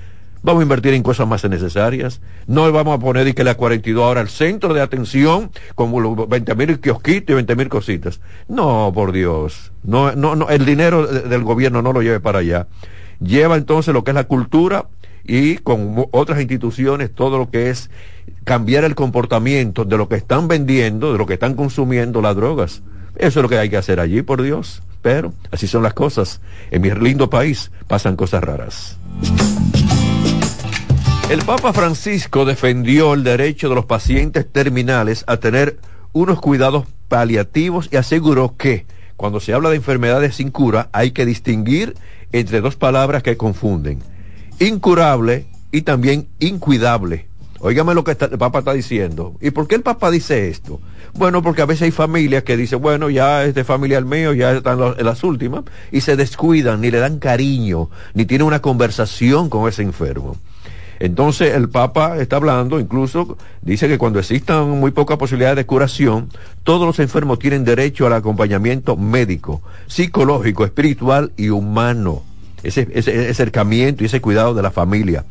A: Vamos a invertir en cosas más necesarias. No vamos a poner y que la 42 ahora el centro de atención como los 20 mil kiosquitos y 20 mil cositas. No, por Dios. No, no, no, el dinero del gobierno no lo lleve para allá. Lleva entonces lo que es la cultura y con otras instituciones todo lo que es cambiar el comportamiento de lo que están vendiendo, de lo que están consumiendo las drogas. Eso es lo que hay que hacer allí, por Dios. Pero así son las cosas. En mi lindo país pasan cosas raras. El Papa Francisco defendió el derecho de los pacientes terminales a tener unos cuidados paliativos y aseguró que cuando se habla de enfermedades sin cura hay que distinguir entre dos palabras que confunden. Incurable y también incuidable. Óigame lo que el Papa está diciendo. ¿Y por qué el Papa dice esto? Bueno, porque a veces hay familias que dicen, bueno, ya es de familia el mío, ya están en las últimas, y se descuidan, ni le dan cariño, ni tienen una conversación con ese enfermo. Entonces el Papa está hablando, incluso dice que cuando existan muy pocas posibilidades de curación, todos los enfermos tienen derecho al acompañamiento médico, psicológico, espiritual y humano. Ese, ese, acercamiento y ese cuidado de la familia.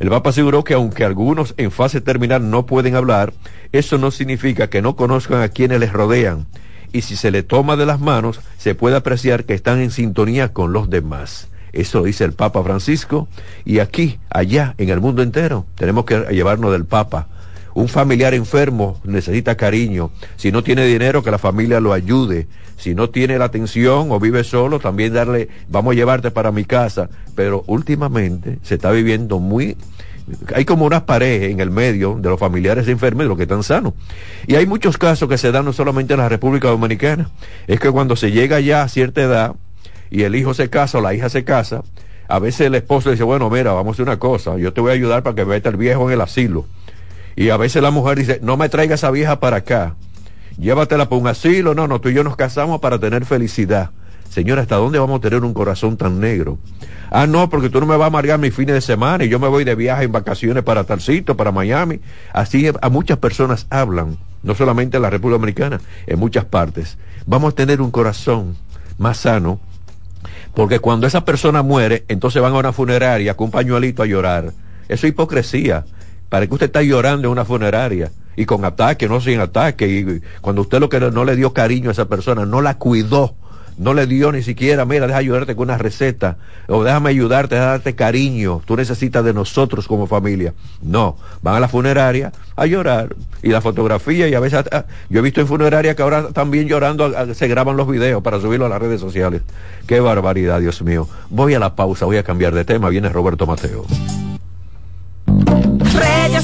A: El Papa aseguró que aunque algunos en fase terminal no pueden hablar, eso no significa que no conozcan a quienes les rodean. Y si se le toma de las manos, se puede apreciar que están en sintonía con los demás. Eso dice el Papa Francisco. Y aquí, allá, en el mundo entero, tenemos que llevarnos del Papa. Un familiar enfermo necesita cariño. Si no tiene dinero, que la familia lo ayude. Si no tiene la atención o vive solo, también darle, vamos a llevarte para mi casa. Pero últimamente se está viviendo muy, hay como unas paredes en el medio de los familiares enfermos y los que están sanos. Y hay muchos casos que se dan no solamente en la República Dominicana. Es que cuando se llega ya a cierta edad, y el hijo se casa o la hija se casa, a veces el esposo dice, bueno, mira, vamos a hacer una cosa, yo te voy a ayudar para que vete el viejo en el asilo. Y a veces la mujer dice, no me traiga esa vieja para acá, llévatela para un asilo, no, no, tú y yo nos casamos para tener felicidad. Señora, ¿hasta dónde vamos a tener un corazón tan negro? Ah, no, porque tú no me vas a amargar mis fines de semana y yo me voy de viaje en vacaciones para tal sitio, para Miami. Así a muchas personas hablan, no solamente en la República Dominicana, en muchas partes. Vamos a tener un corazón más sano porque cuando esa persona muere, entonces van a una funeraria con un pañuelito a llorar. Eso es hipocresía. ¿Para que usted está llorando en una funeraria? Y con ataque, no sin ataque. Y cuando usted lo que no le dio cariño a esa persona, no la cuidó no le dio ni siquiera, mira, deja ayudarte con una receta, o déjame ayudarte, déjame darte cariño, tú necesitas de nosotros como familia. No, van a la funeraria a llorar, y la fotografía, y a veces, yo he visto en funeraria que ahora también llorando se graban los videos para subirlo a las redes sociales. Qué barbaridad, Dios mío. Voy a la pausa, voy a cambiar de tema, viene Roberto Mateo.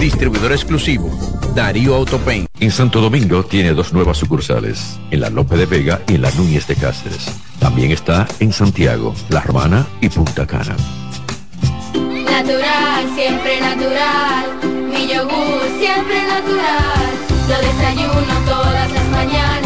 J: Distribuidor exclusivo, Darío Autopain.
A: En Santo Domingo tiene dos nuevas sucursales, en la Lope de Vega y en la Núñez de Cáceres. También está en Santiago, La Romana y Punta Cana.
K: Natural, siempre natural. Mi yogur, siempre natural. Lo desayuno todas las mañanas.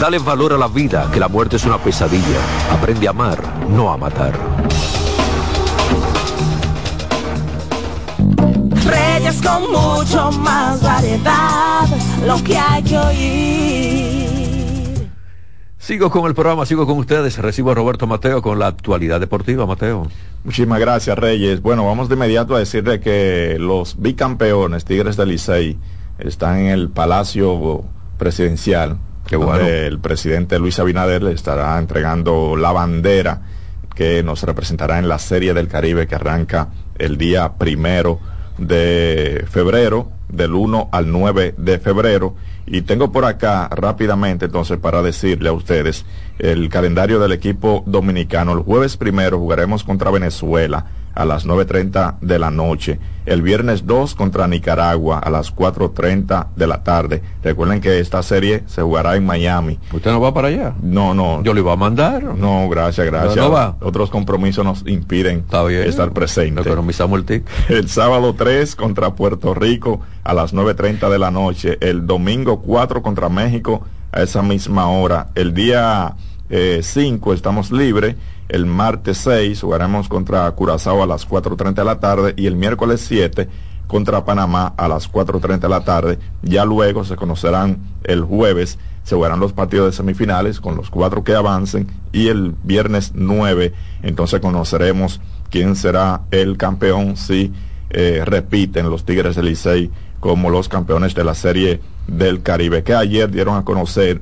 A: Dale valor a la vida, que la muerte es una pesadilla. Aprende a amar, no a matar.
H: Reyes con mucho más variedad, lo que hay que oír.
A: Sigo con el programa, sigo con ustedes. Recibo a Roberto Mateo con la actualidad deportiva, Mateo.
L: Muchísimas gracias, Reyes. Bueno, vamos de inmediato a decirle que los bicampeones Tigres del Licey están en el Palacio Presidencial el presidente Luis Abinader le estará entregando la bandera que nos representará en la Serie del Caribe que arranca el día primero de febrero, del 1 al 9 de febrero. Y tengo por acá rápidamente entonces para decirle a ustedes el calendario del equipo dominicano. El jueves primero jugaremos contra Venezuela a las 9.30 de la noche. El viernes 2 contra Nicaragua a las 4.30 de la tarde. Recuerden que esta serie se jugará en Miami.
A: ¿Usted no va para allá?
L: No, no.
A: ¿Yo le iba a mandar?
L: No, gracias, gracias. No, va. Otros compromisos nos impiden estar presentes.
A: Economizamos el tic.
L: El sábado 3 contra Puerto Rico a las 9.30 de la noche. El domingo 4 contra México a esa misma hora. El día 5 eh, estamos libres el martes 6 jugaremos contra Curazao a las 4.30 de la tarde y el miércoles 7 contra Panamá a las 4.30 de la tarde. Ya luego se conocerán el jueves, se jugarán los partidos de semifinales con los cuatro que avancen y el viernes 9 entonces conoceremos quién será el campeón si eh, repiten los Tigres del Licey como los campeones de la Serie del Caribe, que ayer dieron a conocer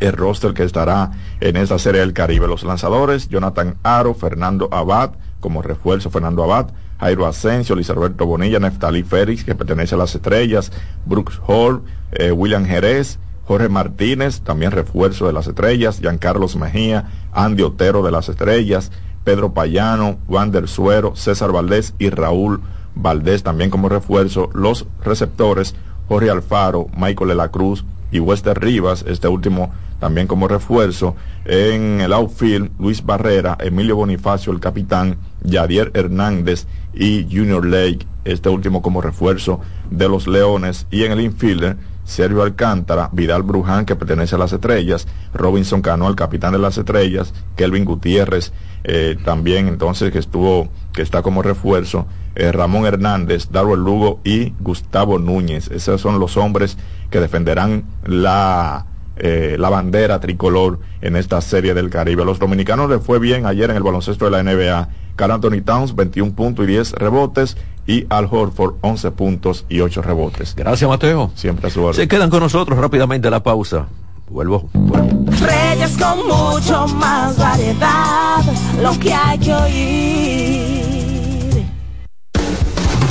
L: el roster que estará en esa Serie del Caribe. Los lanzadores, Jonathan Aro, Fernando Abad, como refuerzo Fernando Abad, Jairo Asensio, Luis Alberto Bonilla, Neftalí Félix, que pertenece a las estrellas, Brooks Hall, eh, William Jerez, Jorge Martínez, también refuerzo de las estrellas, Giancarlos Mejía, Andy Otero de las estrellas, Pedro Payano, Wander Suero, César Valdés y Raúl Valdés también como refuerzo, los receptores, Jorge Alfaro, Michael de la Cruz y Wester Rivas, este último también como refuerzo. En el outfield, Luis Barrera, Emilio Bonifacio, el capitán, Yadier Hernández y Junior Lake, este último como refuerzo de los Leones. Y en el infielder, Sergio Alcántara, Vidal Bruján, que pertenece a las Estrellas, Robinson Cano, el capitán de las Estrellas, Kelvin Gutiérrez, eh, también entonces que estuvo, que está como refuerzo, eh, Ramón Hernández, Darwin Lugo y Gustavo Núñez. Esos son los hombres que defenderán la, eh, la bandera tricolor en esta serie del Caribe. los dominicanos les fue bien ayer en el baloncesto de la NBA. Carl Anthony Towns, 21 puntos y 10 rebotes. Y Al Horford, 11 puntos y 8 rebotes.
A: Gracias, Mateo.
L: Siempre a su orden.
A: Se quedan con nosotros rápidamente la pausa. Vuelvo, vuelvo.
H: Reyes con mucho más variedad, lo que hay que oír.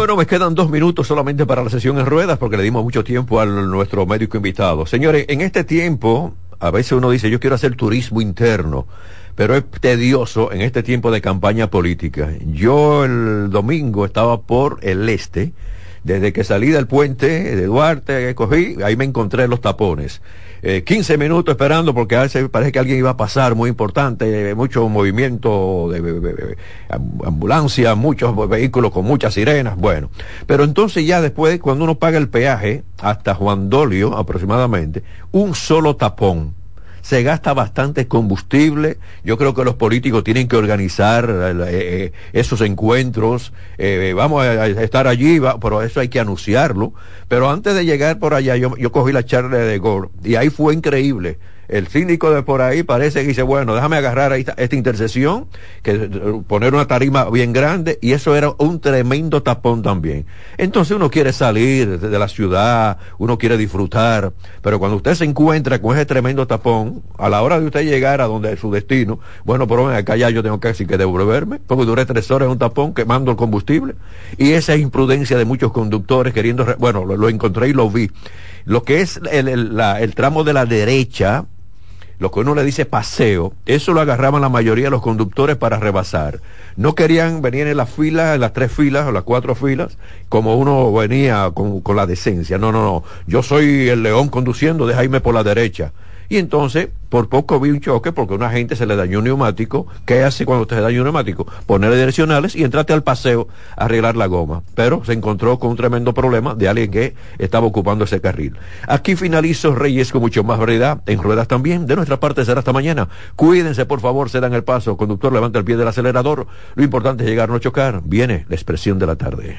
A: Bueno, me quedan dos minutos solamente para la sesión en ruedas porque le dimos mucho tiempo a nuestro médico invitado. Señores, en este tiempo, a veces uno dice, yo quiero hacer turismo interno, pero es tedioso en este tiempo de campaña política. Yo el domingo estaba por el este, desde que salí del puente de Duarte, cogí, ahí me encontré los tapones. Eh, 15 minutos esperando porque a veces parece que alguien iba a pasar muy importante, mucho movimiento de, de, de, ambulancia, muchos vehículos con muchas sirenas, bueno. Pero entonces ya después, cuando uno paga el peaje, hasta Juan Dolio aproximadamente, un solo tapón se gasta bastante combustible. Yo creo que los políticos tienen que organizar eh, eh, esos encuentros. Eh, vamos a, estar allí, va, pero eso hay que anunciarlo. Pero antes de llegar por allá, yo, yo cogí la charla de Gore y ahí fue increíble el síndico de por ahí parece que dice, bueno, déjame agarrar esta, esta intersección, que poner una tarima bien grande, y eso era un tremendo tapón también. Entonces uno quiere salir de la ciudad, uno quiere disfrutar, pero cuando usted se encuentra con ese tremendo tapón, a la hora de usted llegar a donde es su destino, bueno, pero acá ya yo tengo casi que devolverme, porque duré tres horas en un tapón quemando el combustible, y esa imprudencia de muchos conductores queriendo, bueno, lo, lo encontré y lo vi. Lo que es el, el, la, el tramo de la derecha, lo que uno le dice paseo, eso lo agarraban la mayoría de los conductores para rebasar. No querían venir en las filas, en las tres filas o las cuatro filas, como uno venía con, con la decencia. No, no, no. Yo soy el león conduciendo, deja irme por la derecha. Y entonces por poco vi un choque porque a una gente se le dañó un neumático. ¿Qué hace cuando te daña un neumático? Ponerle direccionales y entrate al paseo a arreglar la goma. Pero se encontró con un tremendo problema de alguien que estaba ocupando ese carril. Aquí finalizo Reyes con mucho más variedad, en ruedas también. De nuestra parte será hasta mañana. Cuídense, por favor, se dan el paso. Conductor, levanta el pie del acelerador. Lo importante es llegar, no chocar. Viene la expresión de la tarde.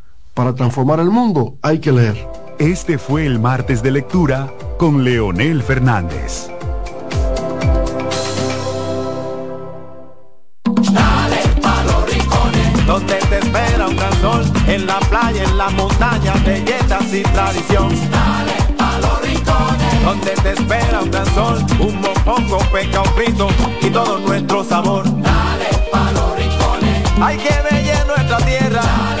M: Para transformar el mundo hay que leer.
N: Este fue el martes de lectura con Leonel Fernández.
O: Dale pa los rincones, donde te espera un gran sol, en la playa, en la montaña, belletas y tradición. Dale pa los rincones, donde te espera un gran sol, un mopongo, peca, un frito y todo nuestro sabor. Dale pa los rincones, hay que ver nuestra tierra. Dale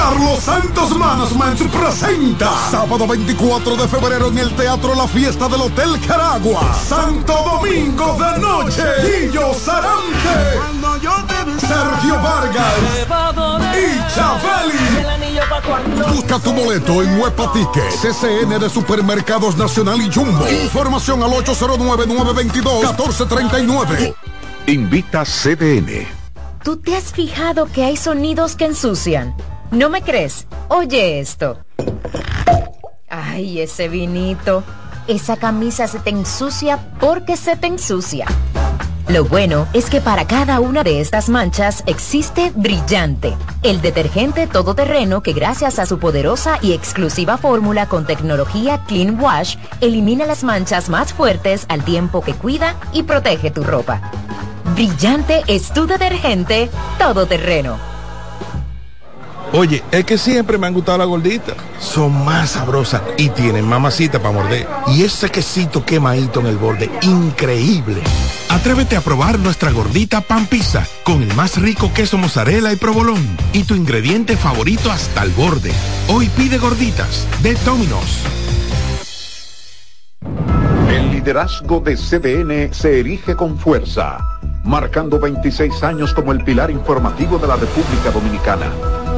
P: Carlos Santos Management presenta sábado 24 de febrero en el Teatro La Fiesta del Hotel Caragua. Santo Domingo de Noche. Guillo Sarante. Sergio Vargas. Y Chabeli. Busca tu boleto en Huepa Ticket. CCN de Supermercados Nacional y Jumbo. Información al 809-922-1439.
I: Invita CDN.
Q: ¿Tú te has fijado que hay sonidos que ensucian? ¿No me crees? Oye esto. Ay, ese vinito. Esa camisa se te ensucia porque se te ensucia. Lo bueno es que para cada una de estas manchas existe Brillante, el detergente todoterreno que gracias a su poderosa y exclusiva fórmula con tecnología Clean Wash elimina las manchas más fuertes al tiempo que cuida y protege tu ropa. Brillante es tu detergente todoterreno.
R: Oye, es que siempre me han gustado las gorditas. Son más sabrosas y tienen mamacita para morder. Y ese quesito quemadito en el borde, increíble. Atrévete a probar nuestra gordita pan pizza con el más rico queso mozzarella y provolón y tu ingrediente favorito hasta el borde. Hoy pide gorditas de Domino's.
I: El liderazgo de CDN se erige con fuerza, marcando 26 años como el pilar informativo de la República Dominicana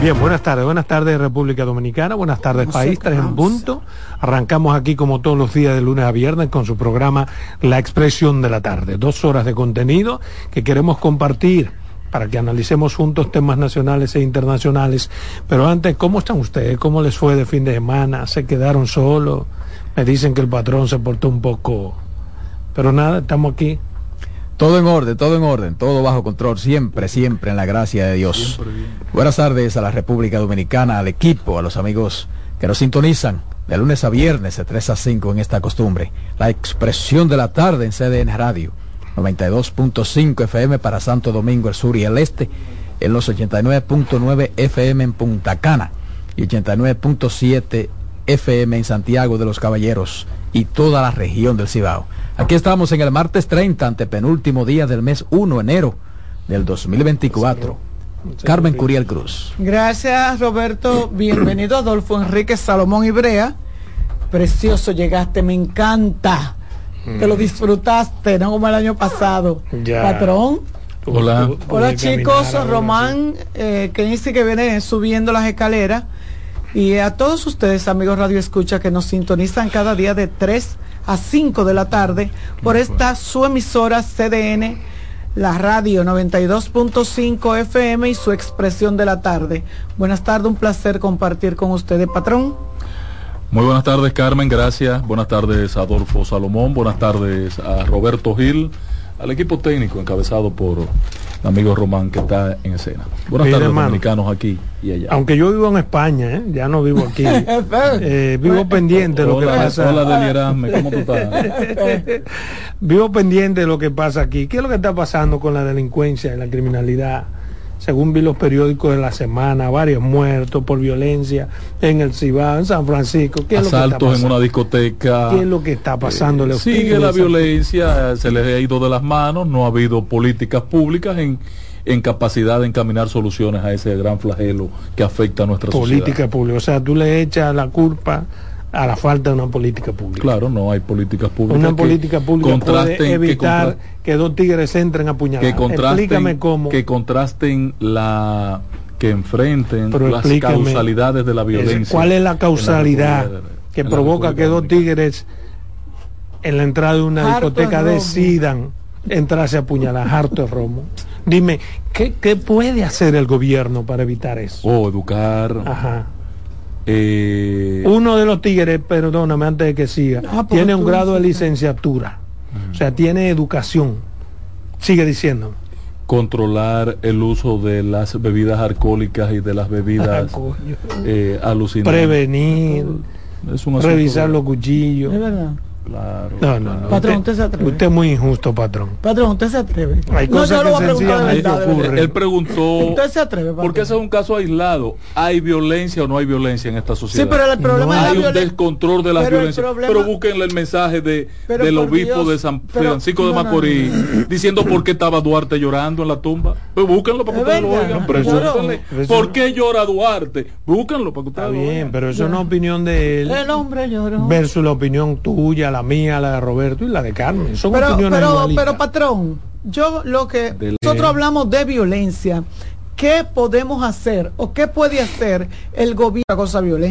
S: Bien, buenas tardes, buenas tardes República Dominicana, buenas tardes país, tres en punto. Arrancamos aquí como todos los días de lunes a viernes con su programa La Expresión de la Tarde. Dos horas de contenido que queremos compartir para que analicemos juntos temas nacionales e internacionales. Pero antes, ¿cómo están ustedes? ¿Cómo les fue de fin de semana? ¿Se quedaron solos? Me dicen que el patrón se portó un poco... Pero nada, estamos aquí.
T: Todo en orden, todo en orden, todo bajo control, siempre, siempre en la gracia de Dios. Buenas tardes a la República Dominicana, al equipo, a los amigos que nos sintonizan de lunes a viernes de 3 a 5 en esta costumbre. La expresión de la tarde en CDN Radio, 92.5 FM para Santo Domingo, el sur y el este, en los 89.9 FM en Punta Cana y 89.7 FM en Santiago de los Caballeros y toda la región del Cibao. Aquí estamos en el martes 30, ante penúltimo día del mes 1 enero del 2024. Carmen Curiel Cruz.
U: Gracias Roberto, bienvenido Adolfo Enrique Salomón Ibrea. Precioso llegaste, me encanta. Te lo disfrutaste, no como el año pasado.
S: Ya.
U: Patrón.
R: Hola.
U: Hola chicos,
S: caminar,
U: Román, eh, que dice que viene subiendo las escaleras. Y a todos ustedes, amigos Radio Escucha, que nos sintonizan cada día de 3 a 5 de la tarde por esta su emisora CDN, la radio 92.5 FM y su expresión de la tarde. Buenas tardes, un placer compartir con ustedes, patrón.
V: Muy buenas tardes, Carmen, gracias. Buenas tardes, Adolfo Salomón. Buenas tardes a Roberto Gil, al equipo técnico encabezado por amigo Román que está en escena. Buenas tardes,
S: hermano.
V: dominicanos aquí y allá.
S: Aunque yo vivo en España, ¿eh? ya no vivo aquí. Eh, vivo pendiente de lo que pasa.
V: hola, Deli Erasme, ¿cómo tú estás?
S: vivo pendiente de lo que pasa aquí. ¿Qué es lo que está pasando con la delincuencia y la criminalidad? Según vi los periódicos de la semana, varios muertos por violencia en el Cibao, en San Francisco. ¿Qué es lo que está
V: Asaltos en
S: pasando?
V: una discoteca.
S: ¿Qué es lo que está a usted?
V: Sigue la violencia, eh, se les ha ido de las manos, no ha habido políticas públicas en, en capacidad de encaminar soluciones a ese gran flagelo que afecta a nuestra
S: política
V: sociedad.
S: pública. O sea, tú le echas la culpa a la falta de una política pública.
V: Claro, no hay políticas públicas.
S: Una
V: que
S: política pública
V: contrasten-
S: puede
V: que
S: evitar
V: contra-
S: que, dos tigres entren a apuñalar.
V: que contrasten,
S: Explícame cómo.
V: que contrasten la que enfrenten
S: Pero
V: las causalidades de la violencia.
S: ¿Cuál es la causalidad que provoca que dos tigres en la entrada de una
U: Harto
S: discoteca decidan entrarse a apuñalar harto de romo? Dime, ¿qué, ¿qué puede hacer el gobierno para evitar eso?
V: O educar.
S: Ajá.
V: Eh,
S: Uno de los tigres, perdóname antes de que siga,
U: Ah,
S: tiene un grado de licenciatura, o sea, tiene educación. Sigue diciendo.
V: controlar el uso de las bebidas alcohólicas y de las bebidas eh, alucinantes.
S: Prevenir,
V: Es un asunto
S: revisar
V: de-
S: los cuchillos.
U: Es verdad.
V: Claro.
S: No, no, no.
U: Patrón,
S: usted,
U: usted se atreve.
S: usted es muy injusto, patrón.
U: Patrón, usted se atreve.
S: Hay
U: no,
S: cosas
U: yo lo
S: que
U: voy a preguntar de verdad. de verdad.
V: Él preguntó,
U: Usted se atreve, patrón.
V: porque ese es un caso aislado. ¿Hay violencia o no hay violencia en esta sociedad?
U: Sí, pero el problema es
V: Hay un descontrol de la
U: pero
V: violencia.
U: problema-
V: Pero búsquenle el mensaje de,
U: Pero
V: del obispo
U: Dios,
V: de San
U: pero-
V: Francisco de
U: no, no,
V: Macorís diciendo por qué estaba Duarte llorando en la tumba. Pues búsquenlo para que
U: Es
V: ustedes lo oigan.
U: pero eso-
V: Pregúntenle,
S: pero eso
V: ¿Por
S: no-
V: qué llora Duarte? Búsquenlo para que ustedes
S: Está
V: lo
S: bien,
V: oigan.
S: pero eso es una opinión de él
U: El hombre lloró.
S: versus la opinión tuya, la mía, la de Roberto y la de Carmen. Son
U: pero,
S: opiniones
U: pero, pero patrón, yo lo que nosotros hablamos de violencia, ¿qué podemos hacer o qué puede hacer el gobierno cosa violencia?